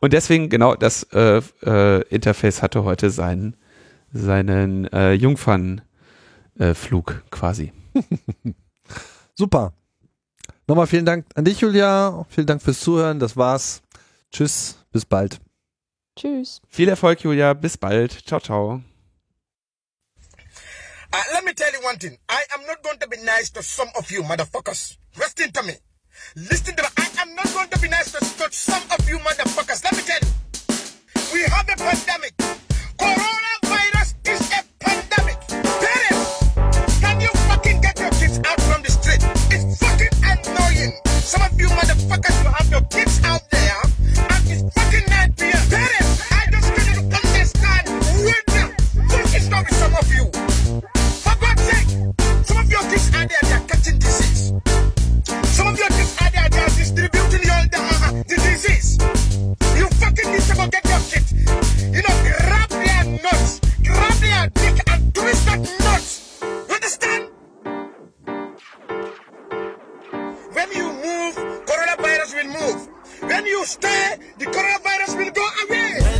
Und deswegen, genau, das äh, äh, Interface hatte heute seinen, seinen äh, Jungfernflug Flug quasi. Super. Nochmal vielen Dank an dich, Julia. Vielen Dank fürs Zuhören. Das war's. Tschüss. Bis bald. Tschüss. Viel Erfolg, Julia. Bis bald. Ciao, ciao. Uh, let me tell you one thing. I am not going to be nice to some of you motherfuckers. Listen to me. Listen to me. I am not going to be nice to, to some of you motherfuckers. Let me tell you. We have a pandemic. Coronavirus Some of you motherfuckers will have your kids out there and it's fucking 9 p.m. Parents, I just couldn't understand with some of you. For God's sake, some of your kids are there, they are catching disease. Some of your kids are there, they are distributing the, uh, disease. When you stay, the coronavirus will go away.